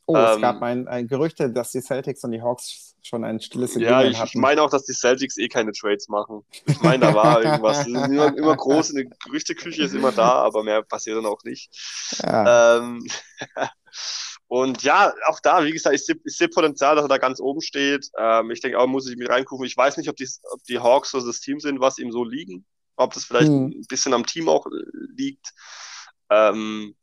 Oh, ähm, es gab ein, ein Gerüchte, dass die Celtics und die Hawks schon ein stilles Ja, ich, ich meine auch, dass die Celtics eh keine Trades machen. Ich meine, da war irgendwas. immer, immer groß, eine Gerüchteküche ist immer da, aber mehr passiert dann auch nicht. Ja. Ähm, und ja, auch da, wie gesagt, ich sehe seh Potenzial, dass er da ganz oben steht. Ähm, ich denke auch, muss ich mich reingucken. Ich weiß nicht, ob die, ob die Hawks so das Team sind, was ihm so liegen. Ob das vielleicht hm. ein bisschen am Team auch liegt. Ähm,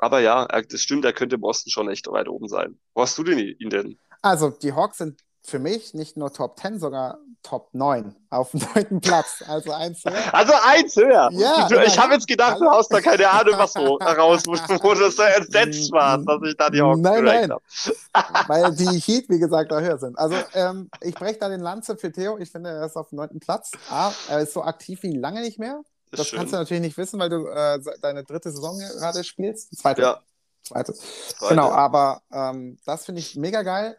aber ja, das stimmt, er könnte im Osten schon echt weit oben sein. Wo hast du denn ihn denn? Also, die Hawks sind für mich nicht nur Top 10, sogar Top 9 auf dem neunten Platz. Also eins höher. Also eins höher. Ja, du, ich habe jetzt gedacht, du hast da keine Ahnung, was so raus, wo, wo du so entsetzt warst, dass ich da die Hawks Nein, nein. Habe. Weil die Heat, wie gesagt, da höher sind. Also ähm, ich breche da den Lanze für Theo. Ich finde, er ist auf dem neunten Platz. A, er ist so aktiv wie lange nicht mehr. Das, das kannst du natürlich nicht wissen, weil du äh, deine dritte Saison gerade spielst. Zweite. Ja. Zweite. Zweite. Genau, aber ähm, das finde ich mega geil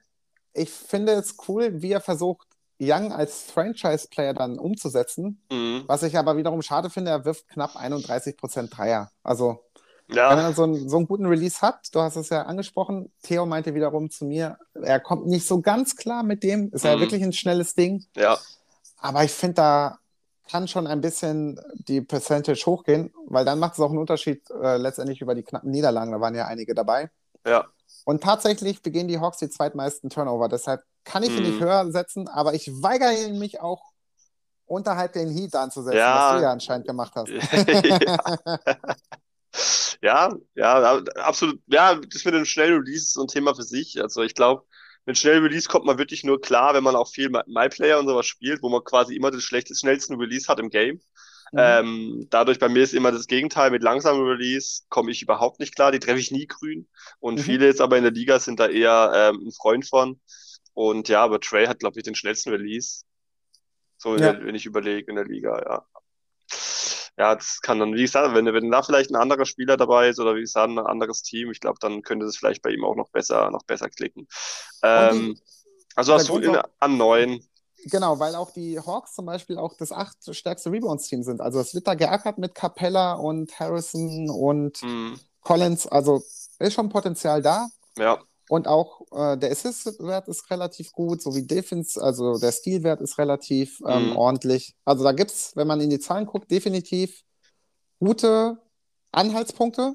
ich finde es cool, wie er versucht, Young als Franchise-Player dann umzusetzen. Mhm. Was ich aber wiederum schade finde, er wirft knapp 31% Dreier. Also, ja. wenn er so einen, so einen guten Release hat, du hast es ja angesprochen, Theo meinte wiederum zu mir, er kommt nicht so ganz klar mit dem, ist mhm. ja wirklich ein schnelles Ding. Ja. Aber ich finde, da kann schon ein bisschen die Percentage hochgehen, weil dann macht es auch einen Unterschied äh, letztendlich über die knappen Niederlagen. Da waren ja einige dabei. Ja. Und tatsächlich begehen die Hawks die zweitmeisten Turnover. Deshalb kann ich ihn nicht mhm. höher setzen, aber ich weigere mich auch unterhalb den Heat anzusetzen, ja. was du ja anscheinend gemacht hast. ja, ja, absolut. Ja, das mit dem schnellen Release ist so ein Thema für sich. Also ich glaube, mit schnellem Release kommt man wirklich nur klar, wenn man auch viel MyPlayer und sowas spielt, wo man quasi immer das schlechteste, schnellsten Release hat im Game. Mhm. Ähm, dadurch bei mir ist immer das Gegenteil. Mit langsamem Release komme ich überhaupt nicht klar. Die treffe ich nie grün. Und mhm. viele jetzt aber in der Liga sind da eher ähm, ein Freund von. Und ja, aber Trey hat, glaube ich, den schnellsten Release. So, ja. wenn ich überlege in der Liga, ja. Ja, das kann dann, wie gesagt, wenn, wenn da vielleicht ein anderer Spieler dabei ist oder wie gesagt, ein anderes Team, ich glaube, dann könnte es vielleicht bei ihm auch noch besser, noch besser klicken. Ähm, also hast du in, an neun Genau, weil auch die Hawks zum Beispiel auch das acht stärkste Rebounds-Team sind. Also es wird da geackert mit Capella und Harrison und mhm. Collins. Also ist schon Potenzial da. Ja. Und auch äh, der Assist-Wert ist relativ gut, sowie Defense, also der Stil-Wert ist relativ ähm, mhm. ordentlich. Also da gibt es, wenn man in die Zahlen guckt, definitiv gute Anhaltspunkte.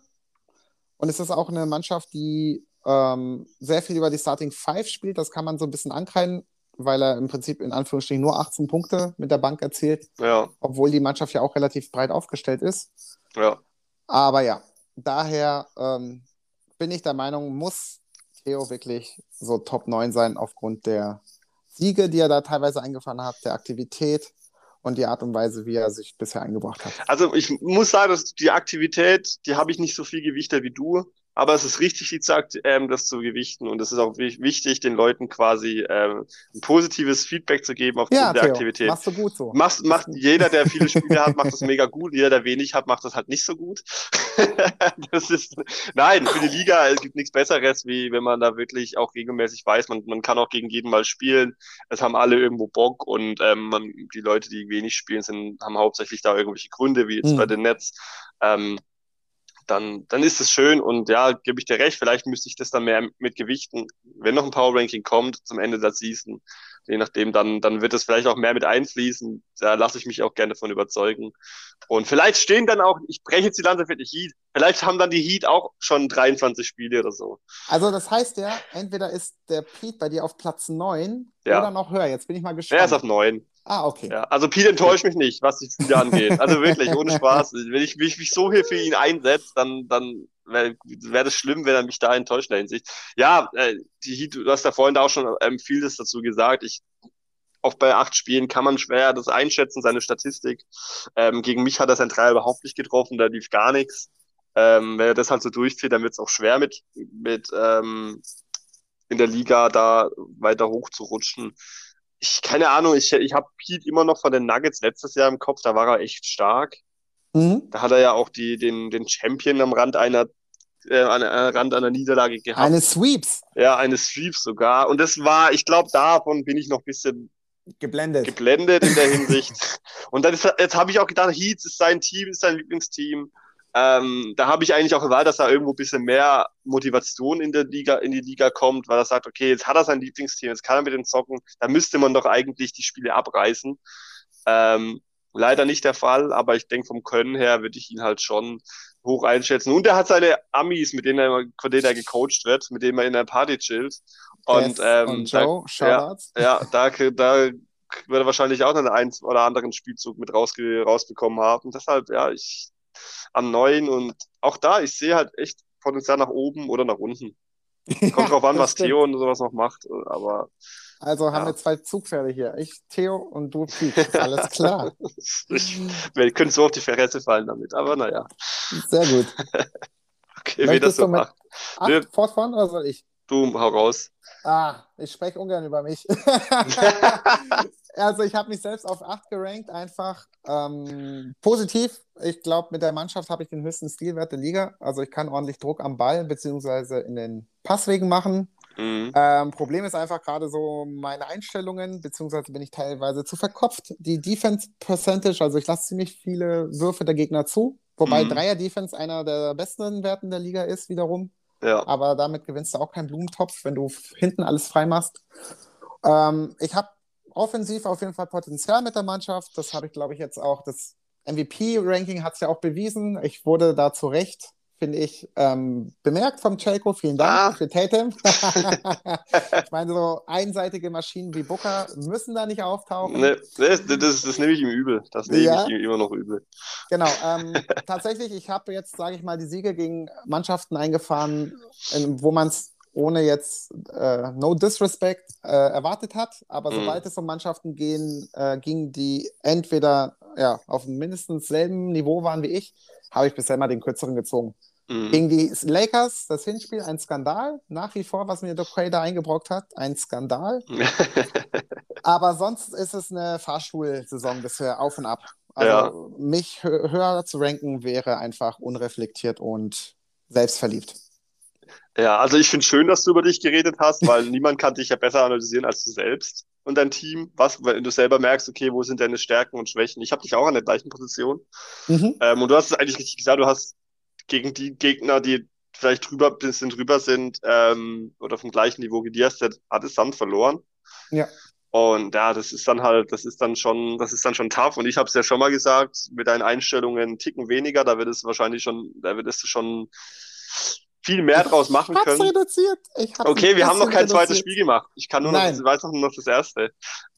Und es ist auch eine Mannschaft, die ähm, sehr viel über die Starting Five spielt. Das kann man so ein bisschen ankreiden weil er im Prinzip in Anführungsstrichen nur 18 Punkte mit der Bank erzielt. Ja. Obwohl die Mannschaft ja auch relativ breit aufgestellt ist. Ja. Aber ja, daher ähm, bin ich der Meinung, muss Theo wirklich so Top 9 sein aufgrund der Siege, die er da teilweise eingefahren hat, der Aktivität und die Art und Weise, wie er sich bisher eingebracht hat. Also ich muss sagen, dass die Aktivität, die habe ich nicht so viel gewichtet wie du. Aber es ist richtig, wie gesagt, ähm, das zu gewichten. Und es ist auch wichtig, den Leuten quasi ähm, ein positives Feedback zu geben auf ja, der Theo, Aktivität. Machst du gut so. Macht, macht jeder, der viele Spiele hat, macht das mega gut. Jeder, der wenig hat, macht das halt nicht so gut. das ist, nein, für die Liga, es gibt nichts Besseres, wie wenn man da wirklich auch regelmäßig weiß, man, man kann auch gegen jeden mal spielen. Es haben alle irgendwo Bock und ähm, man, die Leute, die wenig spielen, sind, haben hauptsächlich da irgendwelche Gründe, wie jetzt mhm. bei den Nets. Ähm, dann, dann ist es schön und ja, gebe ich dir recht, vielleicht müsste ich das dann mehr mit Gewichten, wenn noch ein Power Ranking kommt zum Ende der Season, je nachdem, dann, dann wird es vielleicht auch mehr mit einfließen. Da lasse ich mich auch gerne von überzeugen. Und vielleicht stehen dann auch, ich breche jetzt die Lanze für die Heat, vielleicht haben dann die Heat auch schon 23 Spiele oder so. Also das heißt ja, entweder ist der Pete bei dir auf Platz 9 ja. oder noch höher. Jetzt bin ich mal gespannt. Er ist auf 9. Ah, okay. Ja, also Pete enttäuscht mich nicht, was die Spiele angeht. Also wirklich, ohne Spaß. Wenn ich, wenn ich mich so hier für ihn einsetze, dann, dann wäre wär das schlimm, wenn er mich da enttäuscht in der Hinsicht. Ja, äh, die, du hast da vorhin da auch schon ähm, vieles dazu gesagt. Ich auch bei acht Spielen kann man schwer das einschätzen, seine Statistik. Ähm, gegen mich hat er sein Dreier überhaupt nicht getroffen, da lief gar nichts. Ähm, wenn er das halt so durchzieht, dann wird es auch schwer mit, mit ähm, in der Liga da weiter hoch zu rutschen. Ich, keine Ahnung, ich, ich habe Pete immer noch von den Nuggets letztes Jahr im Kopf, da war er echt stark. Mhm. Da hat er ja auch die, den, den Champion am Rand einer äh, an, am Rand einer Niederlage gehabt. Eine Sweeps. Ja, eine Sweeps sogar. Und das war, ich glaube, davon bin ich noch ein bisschen geblendet, geblendet in der Hinsicht. Und dann ist, jetzt habe ich auch gedacht, Heats ist sein Team, ist sein Lieblingsteam. Ähm, da habe ich eigentlich auch erwartet, dass da irgendwo ein bisschen mehr Motivation in der Liga, in die Liga kommt, weil er sagt, okay, jetzt hat er sein Lieblingsteam, jetzt kann er mit den zocken, da müsste man doch eigentlich die Spiele abreißen. Ähm, leider nicht der Fall, aber ich denke, vom Können her würde ich ihn halt schon hoch einschätzen. Und er hat seine Amis, mit denen er, von denen er gecoacht wird, mit denen er in der Party chillt. Und, ähm, und Joe, da, ja, ja, da, da wird er wahrscheinlich auch einen ein oder anderen Spielzug mit rausge rausbekommen haben. Deshalb, ja, ich am neuen und auch da, ich sehe halt echt Potenzial nach oben oder nach unten. Kommt drauf an, was stimmt. Theo und sowas noch macht, aber. Also haben ja. wir zwei Zugpferde hier. Ich, Theo und du, Pete. Alles klar. ich, wir können so auf die Fresse fallen damit, aber naja. Sehr gut. okay, wie das so macht. Acht fortfahren oder soll ich? Du, hau raus. Ah, ich spreche ungern über mich. also ich habe mich selbst auf 8 gerankt, einfach ähm, positiv. Ich glaube, mit der Mannschaft habe ich den höchsten Stilwert der Liga. Also ich kann ordentlich Druck am Ball bzw. in den Passwegen machen. Mhm. Ähm, Problem ist einfach gerade so meine Einstellungen, beziehungsweise bin ich teilweise zu verkopft. Die Defense Percentage, also ich lasse ziemlich viele Würfe der Gegner zu, wobei mhm. Dreier Defense einer der besten Werten der Liga ist, wiederum. Ja. Aber damit gewinnst du auch keinen Blumentopf, wenn du hinten alles frei machst. Ähm, ich habe offensiv auf jeden Fall Potenzial mit der Mannschaft. Das habe ich, glaube ich, jetzt auch. Das MVP-Ranking hat es ja auch bewiesen. Ich wurde da zu Recht, finde ich, ähm, bemerkt vom Chelko. Vielen Dank ah. für Tatum. ich meine, so einseitige Maschinen wie Booker müssen da nicht auftauchen. Nee, das, das, das nehme ich ihm übel. Das nehme ja. ich ihm immer noch übel. Genau. Ähm, tatsächlich, ich habe jetzt, sage ich mal, die Siege gegen Mannschaften eingefahren, wo man es ohne jetzt äh, no disrespect äh, erwartet hat. Aber mhm. sobald es um Mannschaften gehen, äh, ging, die entweder ja, auf mindestens selben Niveau waren wie ich, habe ich bisher mal den kürzeren gezogen. Mhm. Gegen die Lakers, das Hinspiel, ein Skandal. Nach wie vor, was mir Doc da eingebrockt hat, ein Skandal. Aber sonst ist es eine Fahrstuhlsaison bisher auf und ab. Also ja. mich höher zu ranken wäre einfach unreflektiert und selbstverliebt. Ja, also ich finde schön, dass du über dich geredet hast, weil niemand kann dich ja besser analysieren als du selbst und dein Team. Was, wenn du selber merkst, okay, wo sind deine Stärken und Schwächen? Ich habe dich auch an der gleichen Position. Mhm. Ähm, und du hast es eigentlich richtig gesagt, du hast gegen die Gegner, die vielleicht drüber bisschen drüber sind ähm, oder vom gleichen Niveau wie dir, hat es dann verloren. Ja. Und ja, das ist dann halt, das ist dann schon, das ist dann schon tough. Und ich habe es ja schon mal gesagt, mit deinen Einstellungen ticken weniger, da wird es wahrscheinlich schon, da wird es schon viel mehr draus machen ich können. reduziert. okay, wir haben noch kein reduziert. zweites Spiel gemacht. Ich kann nur noch, ich weiß noch nur noch das erste.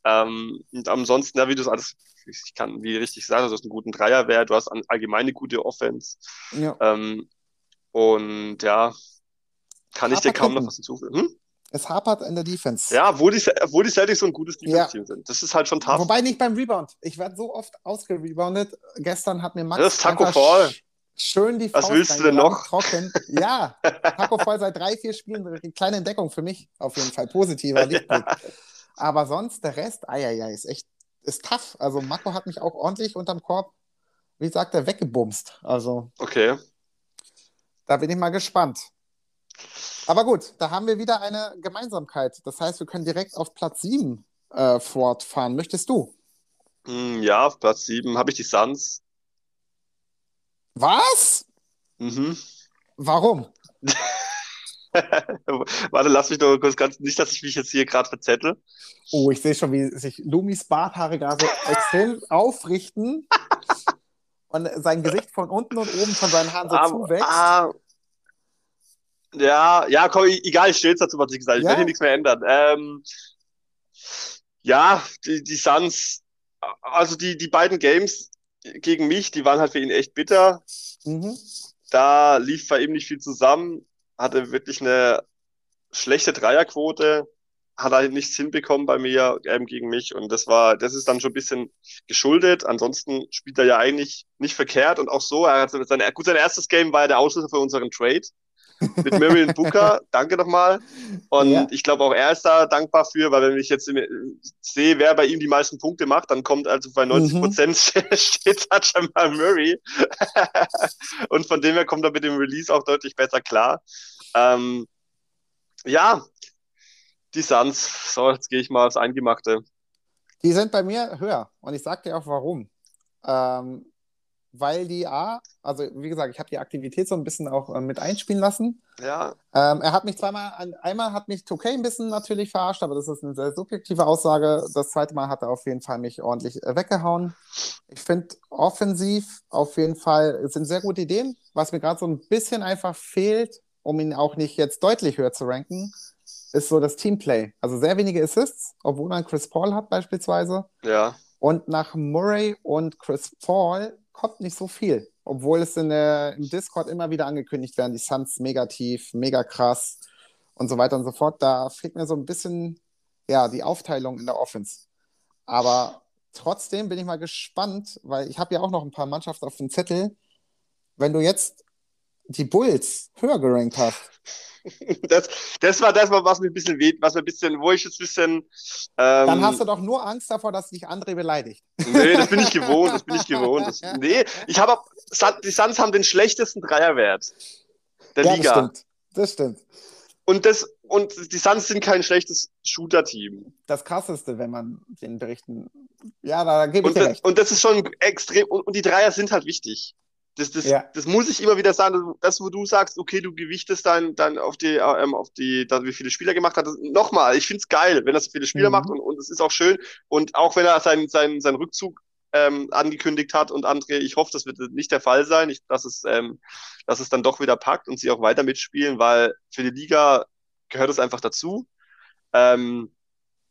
Ähm, und ansonsten, ja, wie du es alles, ich kann, wie richtig gesagt, du hast einen guten Dreierwert, du hast allgemein eine gute Offense. Ja. Ähm, und ja, kann ich dir kaum noch was hinzufügen. Hm? Es hapert in der Defense. Ja, wo die, wo die Celtics so ein gutes Defense-Team ja. sind. Das ist halt schon tough. Wobei nicht beim Rebound. Ich werde so oft ausgereboundet. Gestern hat mir Max. Das ist Taco Fall. Schön die Was Faust willst du denn noch? Trocken. Ja, Taco voll seit drei, vier Spielen. Eine kleine Entdeckung für mich. Auf jeden Fall positiver Lichtblick. Aber sonst, der Rest, eieiei, ist echt, ist tough. Also Mako hat mich auch ordentlich unterm Korb, wie sagt er, weggebumst. Also. Okay. Da bin ich mal gespannt. Aber gut, da haben wir wieder eine Gemeinsamkeit. Das heißt, wir können direkt auf Platz 7 äh, fortfahren. Möchtest du? Hm, ja, auf Platz 7 habe ich die Suns. Was? Mhm. Warum? Warte, lass mich doch kurz ganz, nicht, dass ich mich jetzt hier gerade verzettel. Oh, ich sehe schon, wie sich Lumis Barthaare gerade so extrem aufrichten und sein Gesicht von unten und oben von seinen Haaren so ah, zuwächst. Ah, ja, ja, komm, egal, ich stehe jetzt dazu, was ich gesagt habe. Ich ja? werde hier nichts mehr ändern. Ähm, ja, die, die Suns, also die, die beiden Games, gegen mich, die waren halt für ihn echt bitter. Mhm. Da lief bei ihm nicht viel zusammen, hatte wirklich eine schlechte Dreierquote, hat er nichts hinbekommen bei mir ähm, gegen mich und das war, das ist dann schon ein bisschen geschuldet. Ansonsten spielt er ja eigentlich nicht verkehrt und auch so. Er hat sein, gut, sein erstes Game war ja der Auslöser für unseren Trade mit Miriam Booker. Danke nochmal. Und ja. ich glaube auch er ist da dankbar für, weil wenn ich jetzt sehe, wer bei ihm die meisten Punkte macht, dann kommt also bei 90 Prozent mhm. steht Jamal Murray. und von dem her kommt er mit dem Release auch deutlich besser klar. Ähm, ja, die Suns. So, jetzt gehe ich mal aufs Eingemachte. Die sind bei mir höher. Und ich sage dir auch warum. Ähm, weil die A, also wie gesagt, ich habe die Aktivität so ein bisschen auch äh, mit einspielen lassen. Ja. Ähm, er hat mich zweimal, einmal hat mich 2K ein bisschen natürlich verarscht, aber das ist eine sehr subjektive Aussage. Das zweite Mal hat er auf jeden Fall mich ordentlich äh, weggehauen. Ich finde offensiv auf jeden Fall sind sehr gute Ideen. Was mir gerade so ein bisschen einfach fehlt, um ihn auch nicht jetzt deutlich höher zu ranken, ist so das Teamplay. Also sehr wenige Assists, obwohl man Chris Paul hat beispielsweise. Ja. Und nach Murray und Chris Paul kommt nicht so viel. Obwohl es in der, im Discord immer wieder angekündigt werden, die Suns mega tief, mega krass und so weiter und so fort. Da fehlt mir so ein bisschen ja, die Aufteilung in der Offense. Aber trotzdem bin ich mal gespannt, weil ich habe ja auch noch ein paar Mannschaften auf dem Zettel. Wenn du jetzt die Bulls höher gerankt hast, das, das war das, was mir ein bisschen weht, was mir ein bisschen, wo ich jetzt ein bisschen. Ähm, Dann hast du doch nur Angst davor, dass dich André beleidigt. Nee, das bin ich gewohnt, das bin ich gewohnt. Das, nee, ich habe die Suns haben den schlechtesten Dreierwert der ja, Liga. Das stimmt. Das stimmt. Und, das, und die Suns sind kein schlechtes Shooter-Team. Das krasseste, wenn man den Berichten. Ja, da gebe ich und dir das, recht. Und das ist schon extrem. Und, und die Dreier sind halt wichtig. Das, das, ja. das muss ich immer wieder sagen, das, wo du sagst, okay, du gewichtest dann, dann auf die, ähm, auf die, da, wie viele Spieler gemacht hat. Nochmal, ich finde es geil, wenn er so viele Spieler mhm. macht und, und es ist auch schön. Und auch wenn er seinen, seinen, seinen Rückzug ähm, angekündigt hat und André, ich hoffe, das wird nicht der Fall sein, ich, dass, es, ähm, dass es dann doch wieder packt und sie auch weiter mitspielen, weil für die Liga gehört es einfach dazu. Ähm,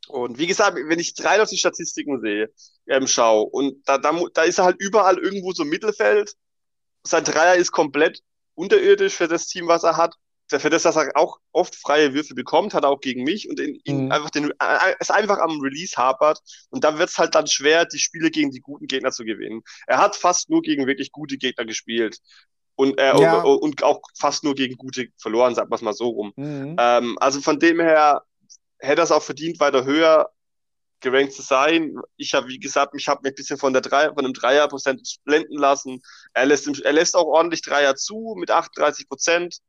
und wie gesagt, wenn ich rein auf die Statistiken sehe, ähm, schaue, und da, da, da ist er halt überall irgendwo so Mittelfeld, sein Dreier ist komplett unterirdisch für das Team, was er hat. Für das, dass er auch oft freie Würfe bekommt, hat er auch gegen mich und ihn mhm. einfach den, äh, es einfach am Release hapert. Und da wird es halt dann schwer, die Spiele gegen die guten Gegner zu gewinnen. Er hat fast nur gegen wirklich gute Gegner gespielt. Und, äh, ja. und, und, auch fast nur gegen gute verloren, sagt man es mal so rum. Mhm. Ähm, also von dem her hätte er es auch verdient, weiter höher gerankt zu sein. Ich habe, wie gesagt, mich habe mich ein bisschen von der drei, von dem Dreierprozent blenden lassen. Er lässt, er lässt auch ordentlich Dreier zu mit 38 Prozent.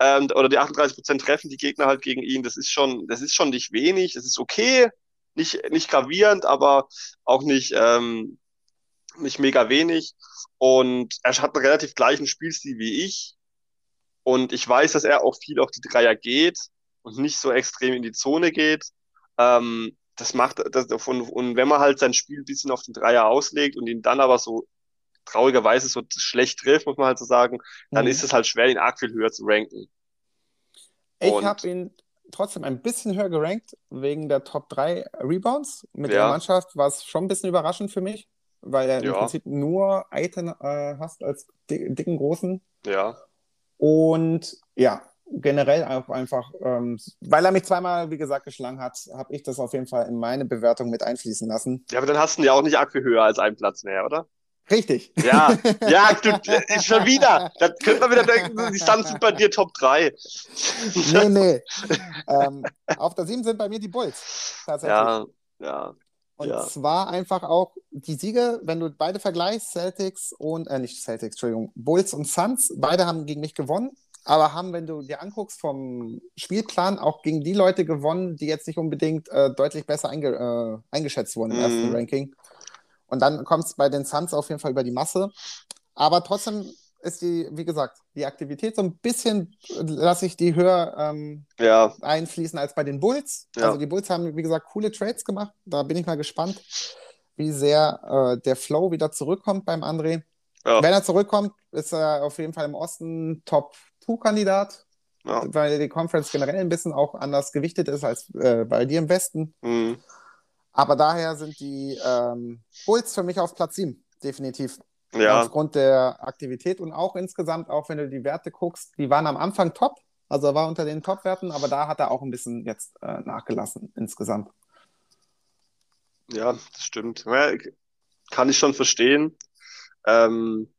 Ähm, oder die 38 Prozent treffen die Gegner halt gegen ihn. Das ist schon, das ist schon nicht wenig. Das ist okay. Nicht, nicht gravierend, aber auch nicht, ähm, nicht mega wenig. Und er hat einen relativ gleichen Spielstil wie ich. Und ich weiß, dass er auch viel auf die Dreier geht und nicht so extrem in die Zone geht. Ähm, das macht, das, und, und wenn man halt sein Spiel ein bisschen auf den Dreier auslegt und ihn dann aber so traurigerweise so schlecht trifft, muss man halt so sagen, dann mhm. ist es halt schwer, ihn arg viel höher zu ranken. Ich habe ihn trotzdem ein bisschen höher gerankt wegen der Top 3 Rebounds. Mit ja. der Mannschaft war es schon ein bisschen überraschend für mich, weil er ja. im Prinzip nur Aiten äh, hast als dicken Großen. Ja. Und ja, generell auch einfach, ähm, weil er mich zweimal, wie gesagt, geschlagen hat, habe ich das auf jeden Fall in meine Bewertung mit einfließen lassen. Ja, aber dann hast du ja auch nicht viel höher als einen Platz mehr, oder? Richtig. Ja, ja, du, schon wieder. Da könnte man wieder denken, die Suns sind bei dir Top 3. Nee, nee. ähm, auf der 7 sind bei mir die Bulls. Tatsächlich. Ja, ja. Und ja. zwar einfach auch die Siege, wenn du beide vergleichst, Celtics und, äh, nicht Celtics, Entschuldigung, Bulls und Suns, beide haben gegen mich gewonnen aber haben, wenn du dir anguckst, vom Spielplan auch gegen die Leute gewonnen, die jetzt nicht unbedingt äh, deutlich besser einge äh, eingeschätzt wurden im mm. ersten mhm. Ranking. Und dann kommt es bei den Suns auf jeden Fall über die Masse. Aber trotzdem ist die, wie gesagt, die Aktivität so ein bisschen, lasse ich die höher ähm, ja. einfließen als bei den Bulls. Ja. Also die Bulls haben, wie gesagt, coole Trades gemacht. Da bin ich mal gespannt, wie sehr äh, der Flow wieder zurückkommt beim André. Ja. Wenn er zurückkommt, ist er auf jeden Fall im Osten Top Two-Kandidat, ja. weil die Conference generell ein bisschen auch anders gewichtet ist als äh, bei dir im Westen. Mhm. Aber daher sind die ähm, Bulls für mich auf Platz 7, definitiv. Ja. Aufgrund der Aktivität und auch insgesamt, auch wenn du die Werte guckst, die waren am Anfang top. Also er war unter den Top-Werten, aber da hat er auch ein bisschen jetzt äh, nachgelassen insgesamt. Ja, das stimmt. Ja, kann ich schon verstehen. Ähm,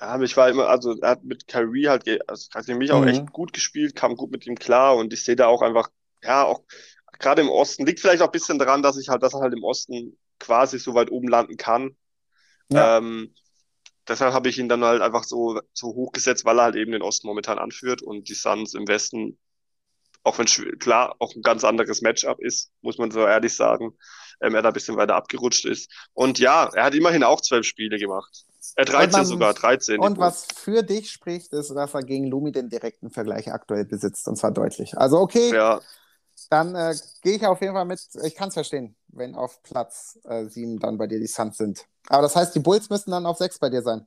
ja, ich war immer, also er hat mit Kyrie halt, also hat mich auch mhm. echt gut gespielt, kam gut mit ihm klar und ich sehe da auch einfach, ja, auch gerade im Osten, liegt vielleicht auch ein bisschen daran, dass ich halt, dass er halt im Osten quasi so weit oben landen kann. Ja. Ähm, deshalb habe ich ihn dann halt einfach so, so hochgesetzt, weil er halt eben den Osten momentan anführt und die Suns im Westen, auch wenn klar auch ein ganz anderes Matchup ist, muss man so ehrlich sagen, ähm, er da ein bisschen weiter abgerutscht ist. Und ja, er hat immerhin auch zwölf Spiele gemacht. Äh, 13 man, sogar, 13. Und was für dich spricht, ist, dass er gegen Lumi den direkten Vergleich aktuell besitzt, und zwar deutlich. Also okay, ja. dann äh, gehe ich auf jeden Fall mit, ich kann es verstehen, wenn auf Platz äh, 7 dann bei dir die Suns sind. Aber das heißt, die Bulls müssen dann auf 6 bei dir sein.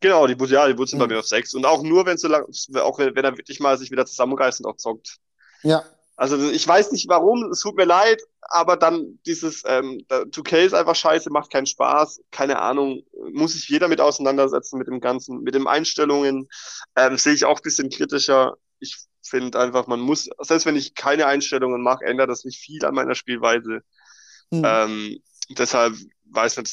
Genau, die Bulls, ja, die Bulls sind mhm. bei mir auf 6. Und auch nur, wenn so lang, auch wenn, wenn er wirklich mal sich wieder zusammenreißt und auch zockt. Ja. Also ich weiß nicht warum, es tut mir leid, aber dann dieses ähm, 2K ist einfach scheiße, macht keinen Spaß, keine Ahnung, muss sich jeder mit auseinandersetzen mit dem Ganzen, mit den Einstellungen, ähm, sehe ich auch ein bisschen kritischer. Ich finde einfach, man muss, selbst wenn ich keine Einstellungen mache, ändert das nicht viel an meiner Spielweise. Mhm. Ähm, deshalb weiß nicht,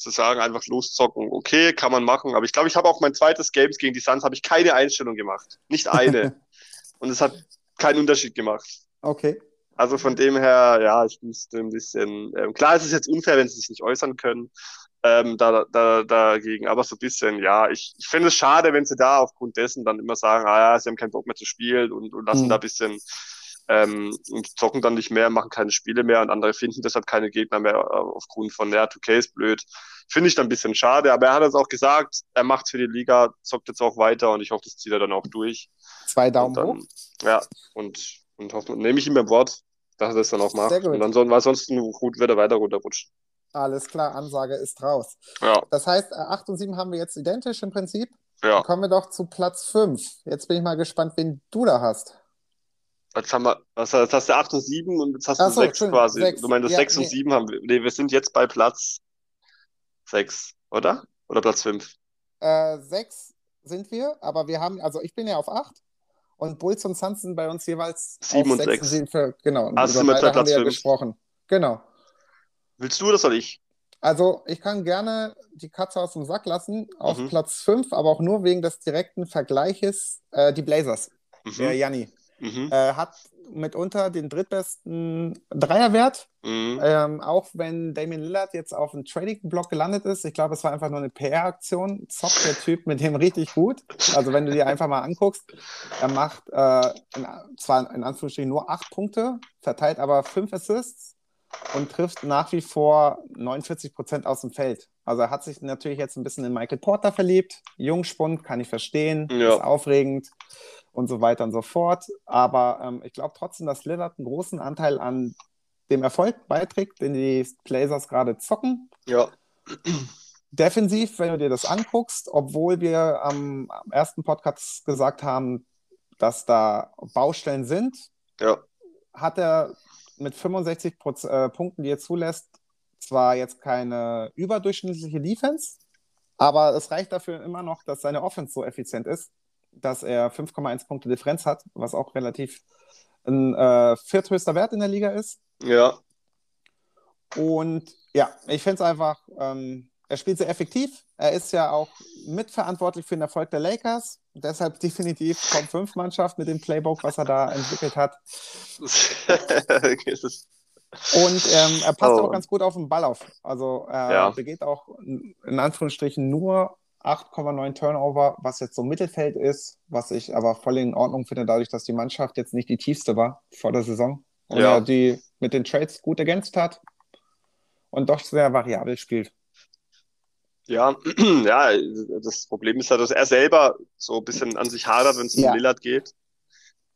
zu sagen, einfach loszocken, okay, kann man machen, aber ich glaube, ich habe auch mein zweites Games gegen die Suns, habe ich keine Einstellung gemacht, nicht eine. Und es hat keinen Unterschied gemacht. Okay. Also von dem her, ja, ich müsste ein bisschen. Ähm, klar, es ist jetzt unfair, wenn sie sich nicht äußern können ähm, da, da, dagegen, aber so ein bisschen, ja, ich, ich finde es schade, wenn sie da aufgrund dessen dann immer sagen, ah ja, sie haben keinen Bock mehr zu spielen und, und lassen mhm. da ein bisschen ähm, und zocken dann nicht mehr, machen keine Spiele mehr und andere finden deshalb keine Gegner mehr äh, aufgrund von, ja, 2K ist blöd. Finde ich dann ein bisschen schade, aber er hat es auch gesagt, er macht für die Liga, zockt jetzt auch weiter und ich hoffe, das zieht er dann auch durch. Zwei Daumen dann, hoch. Ja, und, und hoffe, nehme ich ihm beim Wort, dass er das dann auch macht. Sehr gut. Und sonst gut wird er weiter runterrutschen. Alles klar, Ansage ist raus. Ja. Das heißt, 8 und 7 haben wir jetzt identisch im Prinzip. Ja. Dann kommen wir doch zu Platz 5. Jetzt bin ich mal gespannt, wen du da hast. Jetzt haben wir, was, jetzt hast du 8 und 7 und jetzt hast du 6 quasi. 6. Du meinst, ja, 6 nee. und 7 haben wir. Nee, wir sind jetzt bei Platz 6, oder? Oder Platz 5? Äh, 6 sind wir, aber wir haben, also ich bin ja auf 8 und Bulls und Suns sind bei uns jeweils 7 und 6. 7 für, genau, also sind wir bei Platz 5. gesprochen. Genau. Willst du oder soll ich? Also, ich kann gerne die Katze aus dem Sack lassen, auf mhm. Platz 5, aber auch nur wegen des direkten Vergleiches. Äh, die Blazers, mhm. der Janni, mhm. äh, hat mitunter den drittbesten Dreierwert. Mhm. Ähm, auch wenn Damien Lillard jetzt auf dem Trading-Block gelandet ist. Ich glaube, es war einfach nur eine PR-Aktion. Zockt der Typ mit dem richtig gut. Also, wenn du dir einfach mal anguckst, er macht äh, in, zwar in Anführungsstrichen nur acht Punkte, verteilt aber fünf Assists und trifft nach wie vor 49 Prozent aus dem Feld. Also er hat sich natürlich jetzt ein bisschen in Michael Porter verliebt. Jungspund, kann ich verstehen, ja. ist aufregend und so weiter und so fort. Aber ähm, ich glaube trotzdem, dass Lillard einen großen Anteil an dem Erfolg beiträgt, den die Blazers gerade zocken. Ja. Defensiv, wenn du dir das anguckst, obwohl wir am, am ersten Podcast gesagt haben, dass da Baustellen sind, ja. hat er mit 65 Proz äh, Punkten, die er zulässt, zwar jetzt keine überdurchschnittliche Defense, aber es reicht dafür immer noch, dass seine Offense so effizient ist, dass er 5,1 Punkte Differenz hat, was auch relativ ein äh, vierthöchster Wert in der Liga ist. Ja. Und ja, ich finde es einfach, ähm, er spielt sehr effektiv. Er ist ja auch mitverantwortlich für den Erfolg der Lakers. Deshalb definitiv Top 5 Mannschaft mit dem Playbook, was er da entwickelt hat. Und ähm, er passt oh. auch ganz gut auf den Ball auf. Also er ja. begeht auch in Anführungsstrichen nur 8,9 Turnover, was jetzt so Mittelfeld ist, was ich aber voll in Ordnung finde, dadurch, dass die Mannschaft jetzt nicht die tiefste war vor der Saison. Und ja. die mit den Trades gut ergänzt hat und doch sehr variabel spielt. Ja, ja, das Problem ist ja, dass er selber so ein bisschen an sich hadert, wenn es ja. um Lillard geht.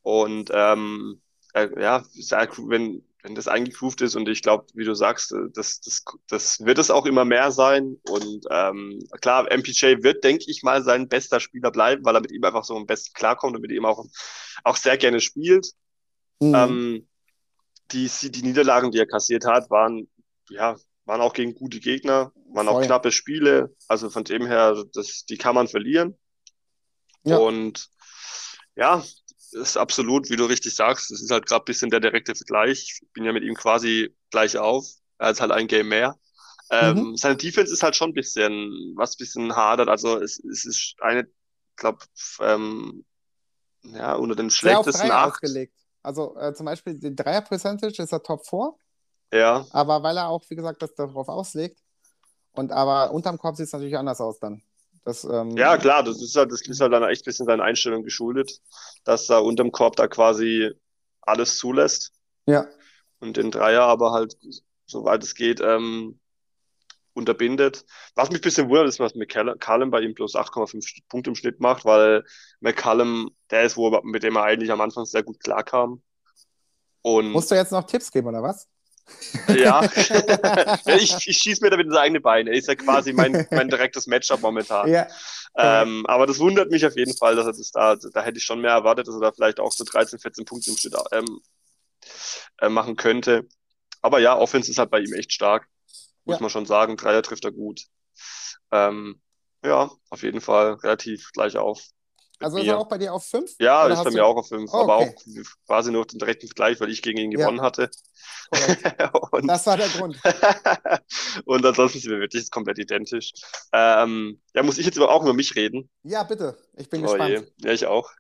Und ähm, äh, ja, wenn, wenn das eingegroovt ist und ich glaube, wie du sagst, äh, das, das, das wird es auch immer mehr sein. Und ähm, klar, MPJ wird, denke ich mal, sein bester Spieler bleiben, weil er mit ihm einfach so am besten klarkommt und mit ihm auch, auch sehr gerne spielt. Mhm. Ähm, die, die Niederlagen, die er kassiert hat, waren ja waren auch gegen gute Gegner, waren Voll. auch knappe Spiele. Also von dem her, das, die kann man verlieren. Ja. Und Ja, ist absolut, wie du richtig sagst. Es ist halt gerade ein bisschen der direkte Vergleich. Ich bin ja mit ihm quasi gleich auf. Er hat halt ein Game mehr. Ähm, mhm. Seine Defense ist halt schon ein bisschen, was ein bisschen hadert. Also es, es ist eine, glaube ähm, ja, unter den schlechtesten acht. Also äh, zum Beispiel die Dreier-Percentage ist er Top 4. Ja. Aber weil er auch, wie gesagt, das darauf auslegt. Und aber unterm Korb sieht es natürlich anders aus dann. Das, ähm, ja, klar, das ist halt, das ist halt dann echt ein bisschen seine Einstellung geschuldet, dass er unterm Korb da quasi alles zulässt. Ja. Und den Dreier aber halt, soweit es geht, ähm, unterbindet. Was mich ein bisschen wundert, ist, was McCallum bei ihm bloß 8,5 Punkte im Schnitt macht, weil McCallum der ist, wo, mit dem er eigentlich am Anfang sehr gut klarkam. Und Musst du jetzt noch Tipps geben, oder was? Ja, ich, ich schieße mir damit ins eigene Bein. Er ist ja quasi mein, mein direktes Matchup momentan. Ja. Ähm, aber das wundert mich auf jeden Fall, dass er das da, da hätte ich schon mehr erwartet, dass er da vielleicht auch so 13, 14 Punkte im Schnitt ähm, äh, machen könnte. Aber ja, Offense ist halt bei ihm echt stark, muss ja. man schon sagen. Dreier trifft er gut. Ähm, ja, auf jeden Fall relativ gleich auf. Also ist er auch bei dir auf 5? Ja, ist bei mir auch auf 5, oh, aber auch quasi nur den direkten Vergleich, weil ich gegen ihn gewonnen ja. hatte. und, das war der Grund. und ansonsten sind wir wirklich komplett identisch. Ähm, ja, muss ich jetzt aber auch über mich reden? Ja, bitte. Ich bin oh gespannt. Je. Ja, ich auch.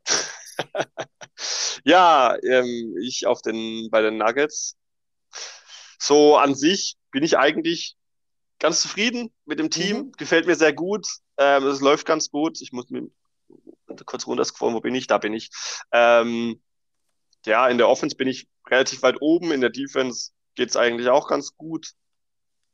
ja, ähm, ich auf den, bei den Nuggets. So an sich bin ich eigentlich ganz zufrieden mit dem Team. Mhm. Gefällt mir sehr gut. Ähm, es läuft ganz gut. Ich muss mir kurz runterscrollen, wo bin ich? Da bin ich. Ähm, ja, in der Offense bin ich relativ weit oben, in der Defense geht's eigentlich auch ganz gut.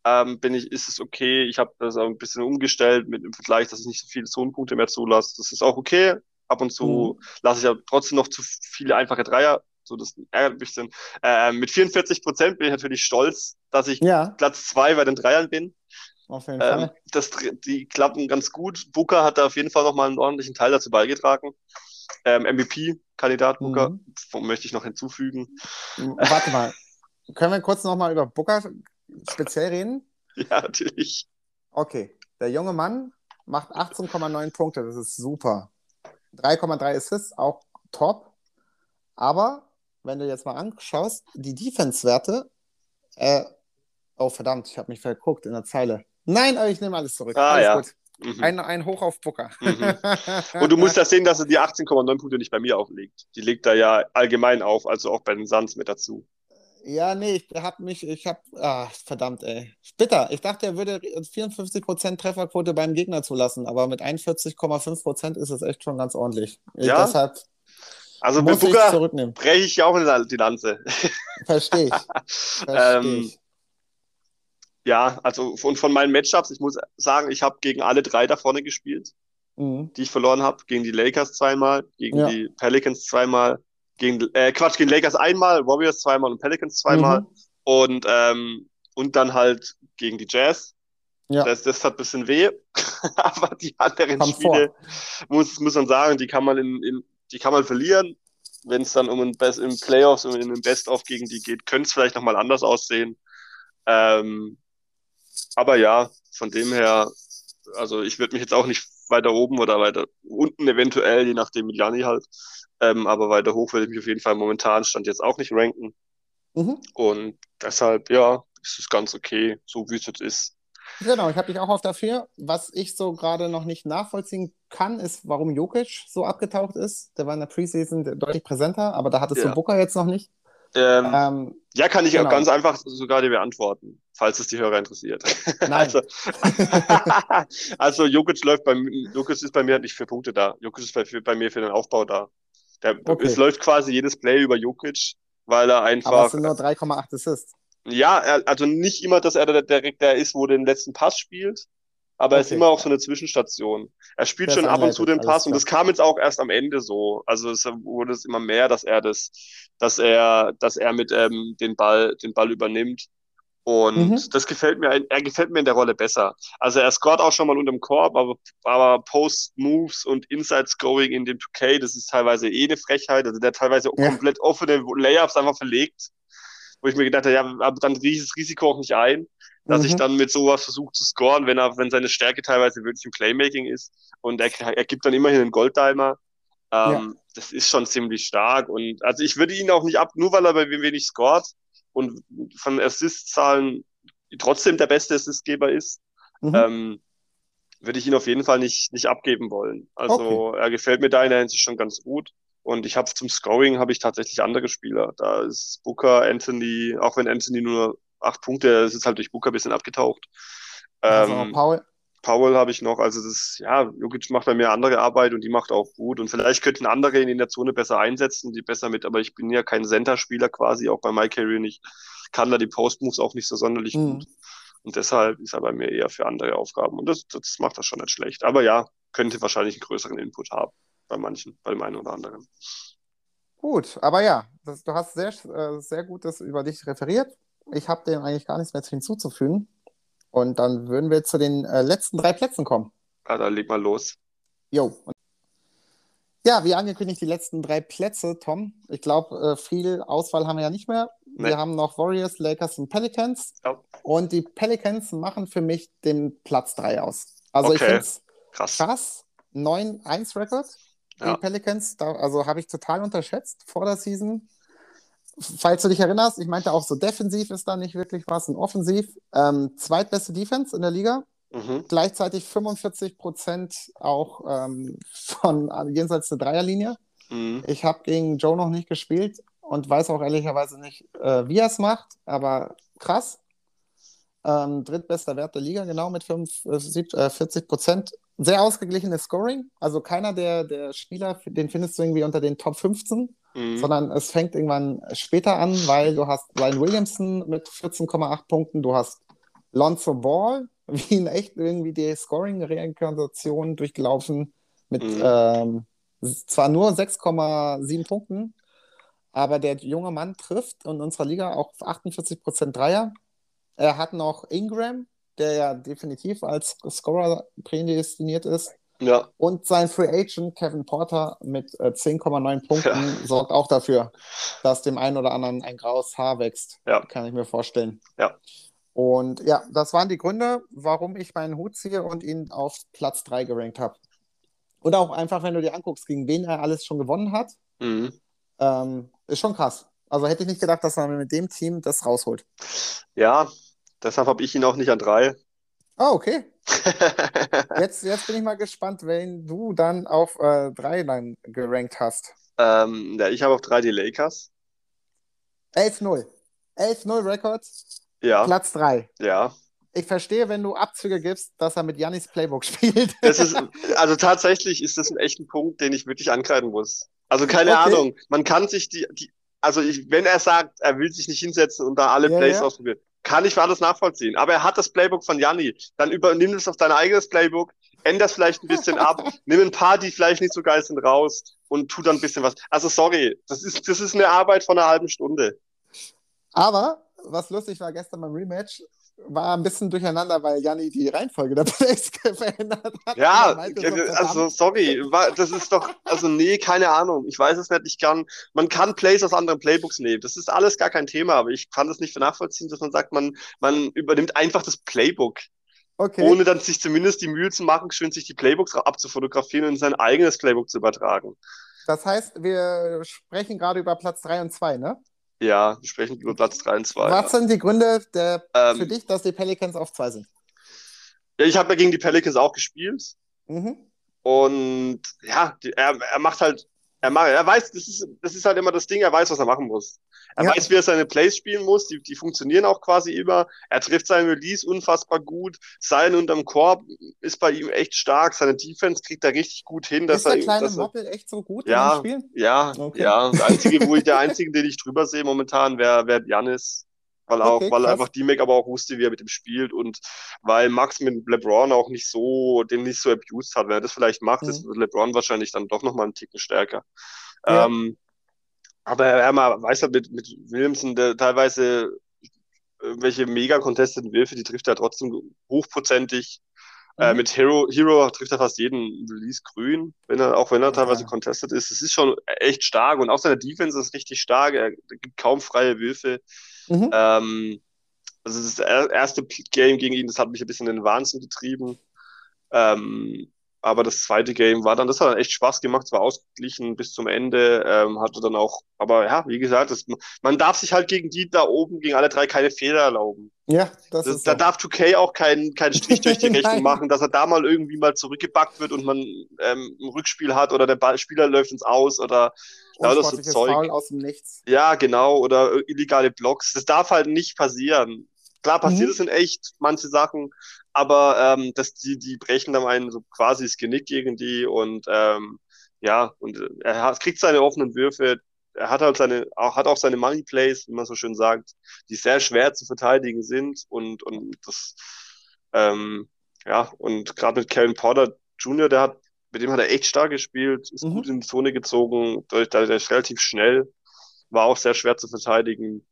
Ähm, bin ich, ist es okay. Ich habe das auch ein bisschen umgestellt mit dem Vergleich, dass ich nicht so viele Zonenpunkte mehr zulasse. Das ist auch okay. Ab und zu mhm. lasse ich ja trotzdem noch zu viele einfache Dreier. So, das ärgert ein bisschen. Äh, mit 44 Prozent bin ich natürlich stolz, dass ich ja. Platz zwei bei den Dreiern bin. Auf jeden ähm, Fall. Das, die klappen ganz gut. Booker hat da auf jeden Fall nochmal einen ordentlichen Teil dazu beigetragen. Ähm, MVP-Kandidat Booker, mhm. möchte ich noch hinzufügen. Warte mal, können wir kurz nochmal über Booker speziell reden? Ja, natürlich. Okay, der junge Mann macht 18,9 Punkte, das ist super. 3,3 Assists, auch top. Aber wenn du jetzt mal anschaust, die Defense-Werte, äh, oh verdammt, ich habe mich verguckt in der Zeile. Nein, aber ich nehme alles zurück. Ah, alles ja. gut. Mhm. Ein, ein Hoch auf Booker. Mhm. Und du musst das sehen, dass er die 18,9 Punkte nicht bei mir auflegt. Die legt er ja allgemein auf, also auch bei den Suns mit dazu. Ja, nee, ich hab mich, ich hab, ah, verdammt, ey. Bitter. Ich dachte, er würde 54% Trefferquote beim Gegner zulassen, aber mit 41,5% ist es echt schon ganz ordentlich. Ja. Deshalb also mit Booker breche ich ja auch die Lanze. Verstehe ich. Versteh ähm, ich. Ja, also von, von meinen Matchups, ich muss sagen, ich habe gegen alle drei da vorne gespielt, mhm. die ich verloren habe. Gegen die Lakers zweimal, gegen ja. die Pelicans zweimal, gegen, äh, Quatsch, gegen Lakers einmal, Warriors zweimal und Pelicans zweimal. Mhm. Und, ähm, und dann halt gegen die Jazz. Ja. Das, das hat ein bisschen weh. Aber die anderen Komm Spiele, muss, muss man sagen, die kann man in, in die kann man verlieren. Wenn es dann um ein Best in Playoffs und in den Best-of gegen die geht, könnte es vielleicht nochmal anders aussehen. Ähm, aber ja, von dem her, also ich würde mich jetzt auch nicht weiter oben oder weiter unten eventuell, je nachdem mit Jani halt. Ähm, aber weiter hoch würde ich mich auf jeden Fall momentan stand jetzt auch nicht ranken. Mhm. Und deshalb, ja, ist es ganz okay, so wie es jetzt ist. Genau, ich habe dich auch auf dafür. Was ich so gerade noch nicht nachvollziehen kann, ist, warum Jokic so abgetaucht ist. Der war in der Preseason deutlich präsenter, aber da hattest ja. du Booker jetzt noch nicht. Ähm, ähm, ja, kann ich genau. ganz einfach sogar dir beantworten, falls es die Hörer interessiert. Nein. also, also Jokic läuft bei Jokic ist bei mir nicht für Punkte da. Jokic ist bei, bei mir für den Aufbau da. Der, okay. Es läuft quasi jedes Play über Jokic, weil er einfach. Aber es sind nur 3,8 Assists. Ja, er, also nicht immer, dass er der, der, der ist, wo den letzten Pass spielt, aber okay. er ist immer auch so eine Zwischenstation. Er spielt das schon ab und zu den Pass und das kam jetzt auch erst am Ende so. Also es wurde es immer mehr, dass er das, dass er, dass er mit ähm, den Ball, den Ball übernimmt. Und mhm. das gefällt mir, er gefällt mir in der Rolle besser. Also er scored auch schon mal unterm Korb, aber, aber Post-Moves und Inside-Scoring in dem 2K, das ist teilweise eh eine Frechheit. Also der teilweise ja. komplett offene Layups einfach verlegt, wo ich mir gedacht habe, ja, aber dann rieche ich das Risiko auch nicht ein dass mhm. ich dann mit sowas versuche zu scoren, wenn er, wenn seine Stärke teilweise wirklich im Playmaking ist. Und er, er gibt dann immerhin einen Goldtimer. Ähm, ja. Das ist schon ziemlich stark. Und also ich würde ihn auch nicht ab, nur weil er bei wenig scored und von Assist-Zahlen trotzdem der beste Assistgeber ist, mhm. ähm, würde ich ihn auf jeden Fall nicht, nicht abgeben wollen. Also okay. er gefällt mir da in der Hinsicht schon ganz gut. Und ich habe zum Scoring habe ich tatsächlich andere Spieler. Da ist Booker, Anthony, auch wenn Anthony nur acht Punkte, ist es halt durch Booker ein bisschen abgetaucht. Also ähm, Paul. Powell habe ich noch, also das, ja, Jokic macht bei mir andere Arbeit und die macht auch gut. Und vielleicht könnten andere ihn in der Zone besser einsetzen, die besser mit, aber ich bin ja kein Center-Spieler quasi, auch bei My Carrier nicht, kann da die Post-Moves auch nicht so sonderlich mhm. gut. Und deshalb ist er bei mir eher für andere Aufgaben. Und das, das macht das schon nicht schlecht. Aber ja, könnte wahrscheinlich einen größeren Input haben bei manchen, bei dem einen oder anderen. Gut, aber ja, das, du hast sehr, äh, sehr gut das über dich referiert. Ich habe dem eigentlich gar nichts mehr hinzuzufügen. Und dann würden wir zu den äh, letzten drei Plätzen kommen. Ja, dann leg mal los. Jo. Ja, wie angekündigt, die letzten drei Plätze, Tom. Ich glaube, äh, viel Auswahl haben wir ja nicht mehr. Nee. Wir haben noch Warriors, Lakers und Pelicans. Ja. Und die Pelicans machen für mich den Platz 3 aus. Also okay. ich finde es krass. krass. 9-1-Record. Ja. Die Pelicans, da, also habe ich total unterschätzt vor der Season falls du dich erinnerst, ich meinte auch so, defensiv ist da nicht wirklich was, und offensiv. Ähm, zweitbeste Defense in der Liga. Mhm. Gleichzeitig 45 Prozent auch ähm, von jenseits der Dreierlinie. Mhm. Ich habe gegen Joe noch nicht gespielt und weiß auch ehrlicherweise nicht, äh, wie er es macht, aber krass. Ähm, drittbester Wert der Liga, genau mit 5, äh, 40 Prozent. Sehr ausgeglichenes Scoring. Also keiner der, der Spieler, den findest du irgendwie unter den Top 15 mhm. sondern es fängt irgendwann später an, weil du hast Ryan Williamson mit 14,8 Punkten, du hast Lonzo Ball, wie in echt irgendwie die Scoring-Reinkarnation durchgelaufen mit mhm. ähm, zwar nur 6,7 Punkten, aber der junge Mann trifft in unserer Liga auch 48% Dreier. Er hat noch Ingram, der ja definitiv als Scorer prädestiniert ist. Ja. Und sein Free Agent Kevin Porter mit äh, 10,9 Punkten ja. sorgt auch dafür, dass dem einen oder anderen ein graues Haar wächst. Ja. Kann ich mir vorstellen. Ja. Und ja, das waren die Gründe, warum ich meinen Hut ziehe und ihn auf Platz 3 gerankt habe. Und auch einfach, wenn du dir anguckst, gegen wen er alles schon gewonnen hat, mhm. ähm, ist schon krass. Also hätte ich nicht gedacht, dass er mit dem Team das rausholt. Ja, deshalb habe ich ihn auch nicht an 3. Ah, okay. jetzt, jetzt bin ich mal gespannt, wen du dann auf äh, drei dann gerankt hast. Ähm, ja, ich habe auf drei die Lakers. 11-0. 11-0 Records. Ja. Platz 3. Ja. Ich verstehe, wenn du Abzüge gibst, dass er mit Janis Playbook spielt. Ist, also tatsächlich ist das ein echter Punkt, den ich wirklich ankreiden muss. Also keine okay. Ahnung. Man kann sich die, die also ich, wenn er sagt, er will sich nicht hinsetzen und da alle ja, Plays ja. ausprobieren, kann ich alles nachvollziehen. Aber er hat das Playbook von Janni. Dann übernimm es auf dein eigenes Playbook, änder es vielleicht ein bisschen ab, nimm ein paar, die vielleicht nicht so geil sind, raus und tu dann ein bisschen was. Also sorry, das ist, das ist eine Arbeit von einer halben Stunde. Aber, was lustig war gestern beim Rematch, war ein bisschen durcheinander, weil Janni die Reihenfolge der Plays verändert hat. Ja, also sorry, das ist doch, also nee, keine Ahnung. Ich weiß es nicht. Ich kann, man kann Plays aus anderen Playbooks nehmen. Das ist alles gar kein Thema, aber ich kann das nicht nachvollziehen, dass man sagt, man, man übernimmt einfach das Playbook. Okay. Ohne dann sich zumindest die Mühe zu machen, schön sich die Playbooks abzufotografieren und in sein eigenes Playbook zu übertragen. Das heißt, wir sprechen gerade über Platz 3 und 2, ne? Ja, wir sprechen über Platz 3 und 2. Was sind die Gründe der, ähm, für dich, dass die Pelicans auf 2 sind? Ja, ich habe ja gegen die Pelicans auch gespielt. Mhm. Und ja, die, er, er macht halt, er, macht, er weiß, das ist, das ist halt immer das Ding, er weiß, was er machen muss. Er ja. weiß, wie er seine Plays spielen muss, die, die funktionieren auch quasi immer. Er trifft seinen Release unfassbar gut. Sein unterm Korb ist bei ihm echt stark. Seine Defense kriegt er richtig gut hin. Dass ist der er, kleine dass Moppel echt so gut ja, in Spielen? Ja, okay. ja. Der einzige, wo ich, der einzige, den ich drüber sehe momentan, wäre wär Janis. Weil, auch, okay, weil einfach D-Mac aber auch wusste, wie er mit ihm spielt und weil Max mit LeBron auch nicht so, den nicht so abused hat. Wenn er das vielleicht macht, mhm. ist LeBron wahrscheinlich dann doch nochmal einen Ticken stärker. Ja. Ähm, aber er weiß halt mit, mit Williamson der teilweise welche mega contesteten Würfe, die trifft er trotzdem hochprozentig. Äh, mhm. Äh, mit Hero, Hero trifft er fast jeden Release grün, wenn er, auch wenn er teilweise ja. contested ist. Es ist schon echt stark und auch seine Defense ist richtig stark. Er gibt kaum freie Würfe. Mhm. Ähm, also das erste Game gegen ihn, das hat mich ein bisschen in den Wahnsinn getrieben. Ähm, aber das zweite Game war dann, das hat dann echt Spaß gemacht, es war ausgeglichen bis zum Ende, ähm, hatte dann auch, aber ja, wie gesagt, das, man darf sich halt gegen die da oben, gegen alle drei keine Fehler erlauben. Ja, das, Das, ist da so. darf 2K auch keinen keinen Strich durch die Rechnung machen, dass er da mal irgendwie mal zurückgebackt wird und man ähm, ein Rückspiel hat oder der Ball, Spieler läuft ins Aus oder lauter so Zeug. Foul aus dem Nichts. Ja, genau, oder illegale Blocks. Das darf halt nicht passieren. Klar passiert Mhm. es in echt, manche Sachen, aber ähm, das, die, die brechen dann einen so quasi das Genick gegen die und ähm, ja, und äh, er hat, kriegt seine offenen Würfe. Er hat halt seine, auch, hat auch seine Money Plays, wie man so schön sagt, die sehr schwer zu verteidigen sind und, und das, ähm, ja, und gerade mit Kevin Porter Jr., der hat, mit dem hat er echt stark gespielt, ist Mhm. gut in die Zone gezogen, der der ist relativ schnell, war auch sehr schwer zu verteidigen.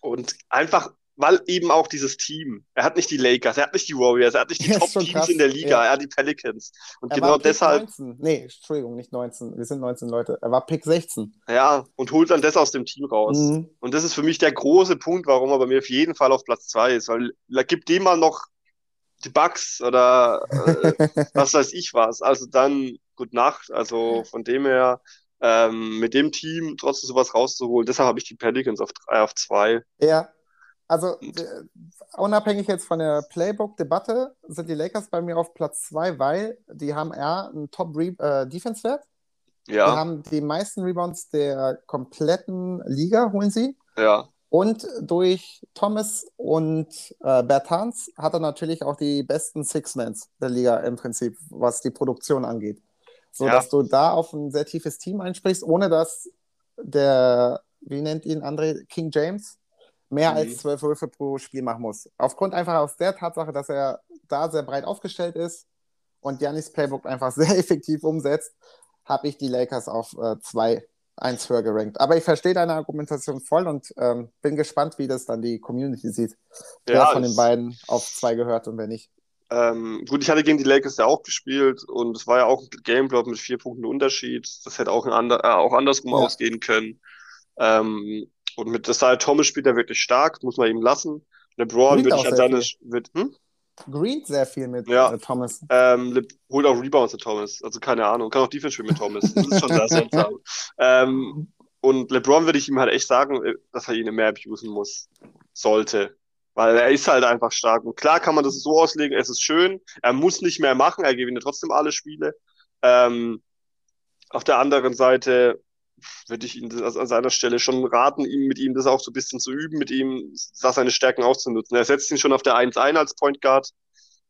Und einfach, weil eben auch dieses Team, er hat nicht die Lakers, er hat nicht die Warriors, er hat nicht die Top-Teams in der Liga, ja. er hat die Pelicans. Und Er genau deshalb, 19. Nee, Entschuldigung, nicht 19. Wir sind 19 Leute. Er war Pick 16. ja, und holt dann das aus dem Team raus. Mhm. Und das ist für mich der große Punkt, warum er bei mir auf jeden Fall auf Platz zwei ist, weil da gibt dem mal noch die Bugs oder äh, was weiß ich was. Also dann gut Nacht. Also von dem her, ähm, mit dem Team trotzdem sowas rauszuholen. Deshalb habe ich die Pelicans auf drei, auf zwei. Ja, also äh, unabhängig jetzt von der Playbook-Debatte sind die Lakers bei mir auf Platz 2, weil die haben eher einen Top-Defense-Wert. Die Ja, haben die meisten Rebounds der kompletten Liga, holen sie. ja, Und durch Thomas und äh, Bertans hat er natürlich auch die besten Six-Mans der Liga im Prinzip, was die Produktion angeht. So Ja. dass du da auf ein sehr tiefes Team einsprichst, ohne dass der, wie nennt ihn André, King James, mehr Mhm. als zwölf Würfe pro Spiel machen muss. Aufgrund einfach aus der Tatsache, dass er da sehr breit aufgestellt ist und Janis Playbook einfach sehr effektiv umsetzt, habe ich die Lakers auf äh, zwei eins höher gerankt. Aber ich verstehe deine Argumentation voll und ähm, bin gespannt, wie das dann die Community sieht. Wer ja. von den beiden auf zwei gehört und wer nicht. Ähm, gut, ich hatte gegen die Lakers ja auch gespielt und es war ja auch ein Gameblock mit vier Punkten Unterschied. Das hätte auch, ander, äh, auch andersrum Ja. ausgehen können. Ähm, und mit Desire Thomas spielt er wirklich stark, muss man ihm lassen. LeBron würde ich an seine, wird, hm? Green sehr viel mit Ja. äh, Thomas. Ähm, holt auch Rebounds mit Thomas. Also keine Ahnung. Kann auch Defense spielen mit Thomas. Das ist schon seltsam. Ähm, und LeBron würde ich ihm halt echt sagen, äh, dass er ihn mehr abusen muss. Sollte. Weil er ist halt einfach stark. Und klar kann man das so auslegen, es ist schön. Er muss nicht mehr machen. Er gewinnt trotzdem alle Spiele. Ähm, auf der anderen Seite würde ich ihn das an seiner Stelle schon raten, ihm mit ihm das auch so ein bisschen zu üben, mit ihm da seine Stärken auszunutzen. Er setzt ihn schon auf der 1 ein als Point Guard.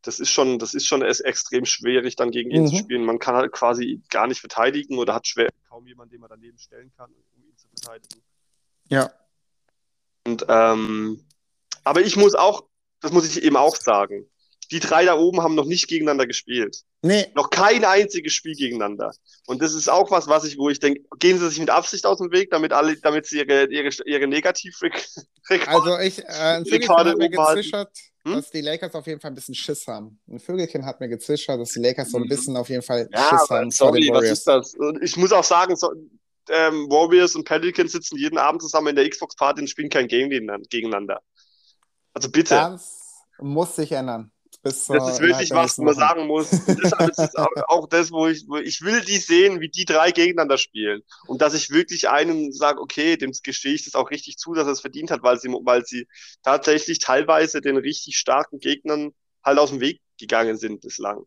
Das ist schon, das ist schon extrem schwierig, dann gegen ihn Mhm. zu spielen. Man kann halt quasi gar nicht verteidigen oder hat schwer kaum jemanden, den man daneben stellen kann, um ihn zu verteidigen. Ja. Und ähm, aber ich muss auch, das muss ich eben auch sagen, die drei da oben haben noch nicht gegeneinander gespielt. Nee, Noch kein einziges Spiel gegeneinander. Und das ist auch was, was ich, wo ich denke, gehen sie sich mit Absicht aus dem Weg, damit alle, damit sie ihre, ihre, ihre Negativ-Rekorde. also ich, äh, ein Vögelchen hat mir gezischert, Hm? dass die Lakers auf jeden Fall ein bisschen Schiss haben. Ein Vögelchen hat mir gezischert, dass die Lakers so ein Mhm. bisschen auf jeden Fall Ja, Schiss haben sorry, was ist das? Und ich muss auch sagen, so, ähm, Warriors und Pelicans sitzen jeden Abend zusammen in der Xbox-Party und spielen kein Game gegeneinander. Also bitte. Das muss sich ändern. Bis Das ist wirklich was, wo man sagen muss. Deshalb ist es auch, das, wo ich, wo ich will die sehen, wie die drei gegeneinander spielen. Und dass ich wirklich einen sage, okay, dem gestehe ich das auch richtig zu, dass er es verdient hat, weil sie, weil sie tatsächlich teilweise den richtig starken Gegnern halt aus dem Weg gegangen sind bislang.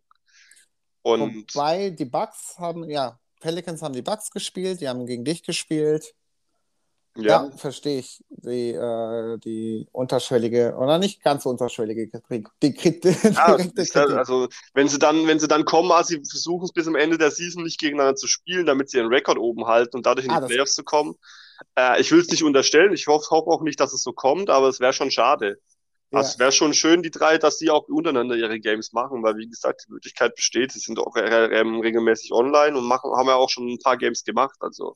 Und Wobei die Bucks haben, ja, Pelicans haben die Bucks gespielt, die haben gegen dich gespielt. Ja, ja, verstehe ich. Die, äh, die unterschwellige, oder nicht ganz so unterschwellige Kritik. Die, Kritik, Ja, Kritik. also wenn sie dann, wenn sie dann kommen, also sie versuchen es bis am Ende der Season nicht gegeneinander zu spielen, damit sie ihren Rekord oben halten und dadurch in die Ah, das- Playoffs zu kommen. Äh, ich will es nicht unterstellen, ich hoffe, hoffe auch nicht, dass es so kommt, aber es wäre schon schade. Ja. Also es wäre schon schön, die drei, dass die auch untereinander ihre Games machen, weil wie gesagt, die Möglichkeit besteht. Sie sind auch re- re- regelmäßig online und machen, haben ja auch schon ein paar Games gemacht. Also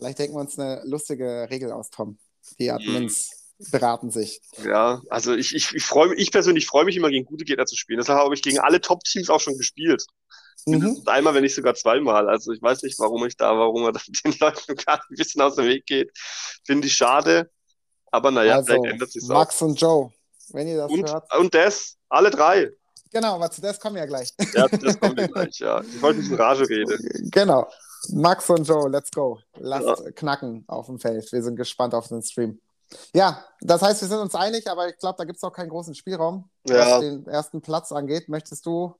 Vielleicht denken wir uns eine lustige Regel aus, Tom. Die Mhm. Admins beraten sich. ja, also ich, ich, ich freue mich, ich persönlich freue mich immer gegen gute Gegner zu spielen. Deshalb habe ich gegen alle Top-Teams auch schon gespielt. Mhm. Einmal, wenn nicht sogar zweimal. Also ich weiß nicht, warum ich da, warum er den Leuten gerade ein bisschen aus dem Weg geht. Finde ich schade. Aber naja, also, vielleicht ändert sich auch. Max und Joe, wenn ihr das Und, hört, und das, alle drei. Genau, aber zu das kommen wir ja gleich. Ja, zu das kommen wir gleich, ja. Ich wollte nicht in Rage reden. Genau. Max und Joe, let's go. Lasst ja. knacken auf dem Feld. Wir sind gespannt auf den Stream. Ja, das heißt, wir sind uns einig, aber ich glaube, da gibt es auch keinen großen Spielraum, ja. was den ersten Platz angeht. Möchtest du,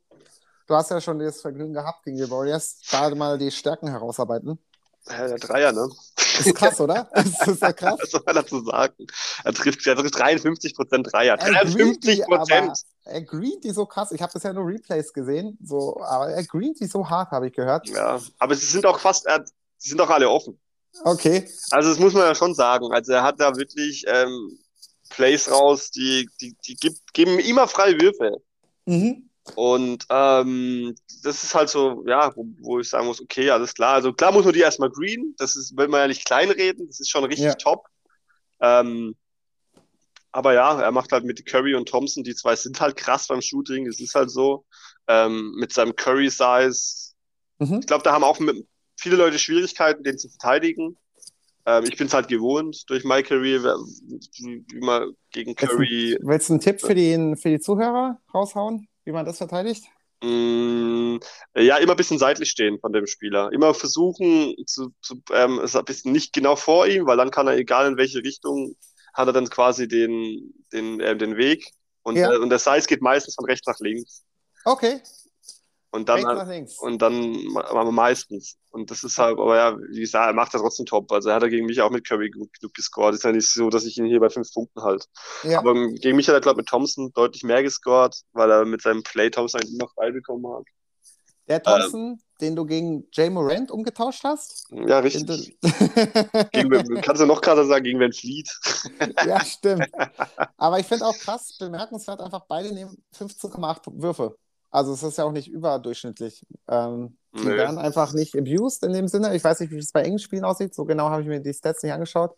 du hast ja schon das Vergnügen gehabt gegen die Warriors, da mal die Stärken herausarbeiten? Ja, der Dreier, ne? Das ist krass, oder? Das ist ja krass. Was soll man dazu sagen? Er trifft, er trifft 53 Prozent Dreier. 53 Prozent! Er greent die so krass. Ich habe bisher nur Replays gesehen, so, aber er greent die so hart, habe ich gehört. Ja, aber sie sind auch fast, er, sie sind auch alle offen. Okay. Also das muss man ja schon sagen. Also er hat da wirklich ähm, Plays raus, die, die, die gibt, geben immer freie Würfe. Mhm. Und ähm, das ist halt so, ja, wo, wo, ich sagen muss, okay, alles klar. Also klar muss man die erstmal green, das ist, will man ja nicht kleinreden, das ist schon richtig ja. top. Ähm, aber ja, er macht halt mit Curry und Thompson, die zwei sind halt krass beim Shooting, das ist halt so. Ähm, mit seinem Curry-Size. Mhm. Ich glaube, da haben auch viele Leute Schwierigkeiten, den zu verteidigen. Ähm, ich bin es halt gewohnt durch My Career, wie, wie man gegen Curry. Willst du einen Tipp für die, für die Zuhörer raushauen, wie man das verteidigt? Mm, ja, immer ein bisschen seitlich stehen von dem Spieler. Immer versuchen, zu, zu ähm, ist ein bisschen nicht genau vor ihm, weil dann kann er, egal in welche Richtung, hat er dann quasi den, den, äh, den Weg. Und, ja. äh, und der Size geht meistens von rechts nach links. Okay. Und dann, und dann aber meistens. Und das ist halt, aber ja, wie gesagt, er macht das trotzdem top. Also er hat er gegen mich auch mit Curry gut, gut gescored. Ist ja nicht so, dass ich ihn hier bei fünf Punkten halt. Ja. Aber gegen mich hat er, glaube ich, mit Thompson deutlich mehr gescored, weil er mit seinem Play Thompson eigentlich immer frei bekommen hat. Der Thompson, ähm, den du gegen Jay Morant umgetauscht hast? Ja, richtig. gegen, kannst du noch krasser sagen, gegen Van Fleet. ja, stimmt. Aber ich finde auch krass, bemerkenswert einfach, beide nehmen 15,8 Würfe. Also es ist ja auch nicht überdurchschnittlich. Ähm, die nee. werden einfach nicht abused in dem Sinne. Ich weiß nicht, wie es bei engen Spielen aussieht. So genau habe ich mir die Stats nicht angeschaut.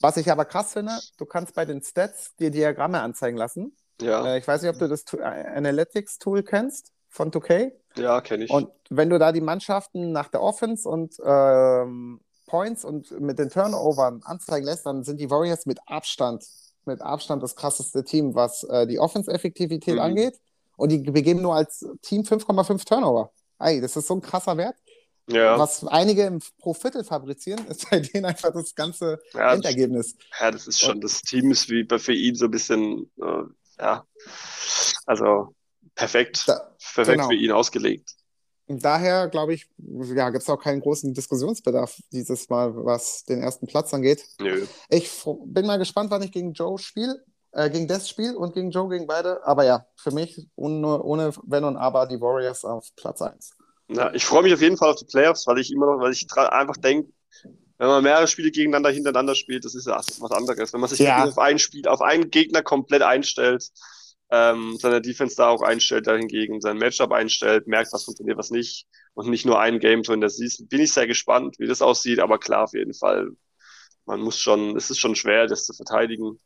Was ich aber krass finde, du kannst bei den Stats dir Diagramme anzeigen lassen. Ja. Äh, ich weiß nicht, ob du das äh, Analytics-Tool kennst von 2K. Ja, kenne ich. Und wenn du da die Mannschaften nach der Offense und ähm, Points und mit den Turnovern anzeigen lässt, dann sind die Warriors mit Abstand, mit Abstand das krasseste Team, was äh, die Offense-Effektivität mhm. angeht und die begeben nur als Team 5,5 Turnover. Ey, das ist so ein krasser Wert. Ja. Was einige pro Viertel fabrizieren, ist bei denen einfach das ganze ja, Endergebnis. Ja, das ist schon, das Team ist wie für ihn so ein bisschen, äh, ja, also perfekt, da, perfekt genau. für ihn ausgelegt. Daher, glaube ich, ja, gibt es auch keinen großen Diskussionsbedarf dieses Mal, was den ersten Platz angeht. Nö. Ich bin mal gespannt, wann ich gegen Joe spiele äh, gegen das Spiel und gegen Joe gegen beide. Aber ja, für mich ohne, ohne Wenn und Aber die Warriors auf Platz 1. Ja, ich freue mich auf jeden Fall auf die Playoffs, weil ich immer noch, weil ich einfach denke, wenn man mehrere Spiele gegeneinander hintereinander spielt, das ist ja was anderes. Wenn man sich ja. auf ein Spiel, auf einen Gegner komplett einstellt, ähm, seine Defense da auch einstellt, dahingegen sein Matchup einstellt, merkt, was funktioniert, was nicht und nicht nur ein Game so in der Season. Bin ich sehr gespannt, wie das aussieht, aber klar, auf jeden Fall, man muss schon, es ist schon schwer, das zu verteidigen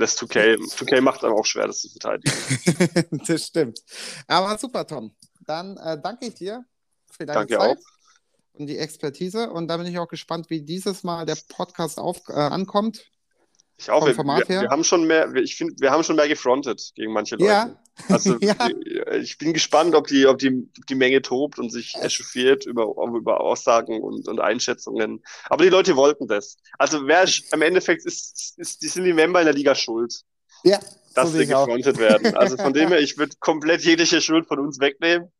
lässt 2K. 2K macht aber auch schwer, das zu verteidigen. das stimmt. Aber super, Tom. Dann äh, danke ich dir für deine danke Zeit auch. und die Expertise. Und da bin ich auch gespannt, wie dieses Mal der Podcast auf, äh, ankommt. Ich auch. Wir, wir, wir, haben schon mehr, ich finde, wir haben schon mehr gefrontet gegen manche Leute. Ja. Also ja. ich bin gespannt, ob die, ob die, die Menge tobt und sich echauffiert über, über Aussagen und, und Einschätzungen. Aber die Leute wollten das. Also wer im Endeffekt ist, ist, die sind die Member in der Liga schuld. Ja dass so wir gefrontet werden. Also von dem her, ich würde komplett jegliche Schuld von uns wegnehmen.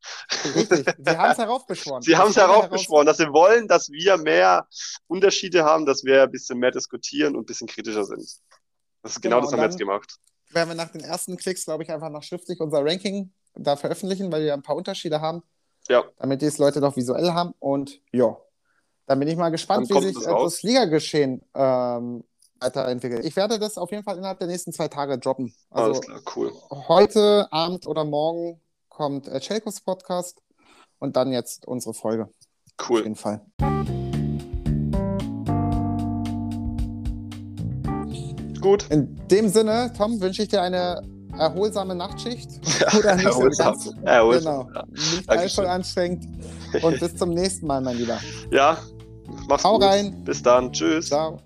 Richtig, sie haben es heraufbeschworen. Sie haben es heraufbeschworen, dass sie wollen, dass wir mehr Unterschiede haben, dass wir ein bisschen mehr diskutieren und ein bisschen kritischer sind. Das ist genau, genau das haben wir jetzt gemacht. Werden wir nach den ersten Klicks, glaube ich, einfach noch schriftlich unser Ranking da veröffentlichen, weil wir ein paar Unterschiede haben. Ja. Damit die es Leute doch visuell haben. Und ja, dann bin ich mal gespannt, wie sich das, das Liga-Geschehen ähm, weiterentwickelt. Ich werde das auf jeden Fall innerhalb der nächsten zwei Tage droppen. Also Alles klar, cool. Heute Abend oder morgen kommt äh, Chelkos Podcast und dann jetzt unsere Folge. Cool. Auf jeden Fall. Gut. In dem Sinne, Tom, wünsche ich dir eine erholsame Nachtschicht. Ja, Oder nicht erholsam. So ganz, erholsam. Genau. Nicht allzu anstrengend. Und bis zum nächsten Mal, mein Lieber. Ja, mach's Hau gut. rein. Bis dann. Tschüss. Ciao.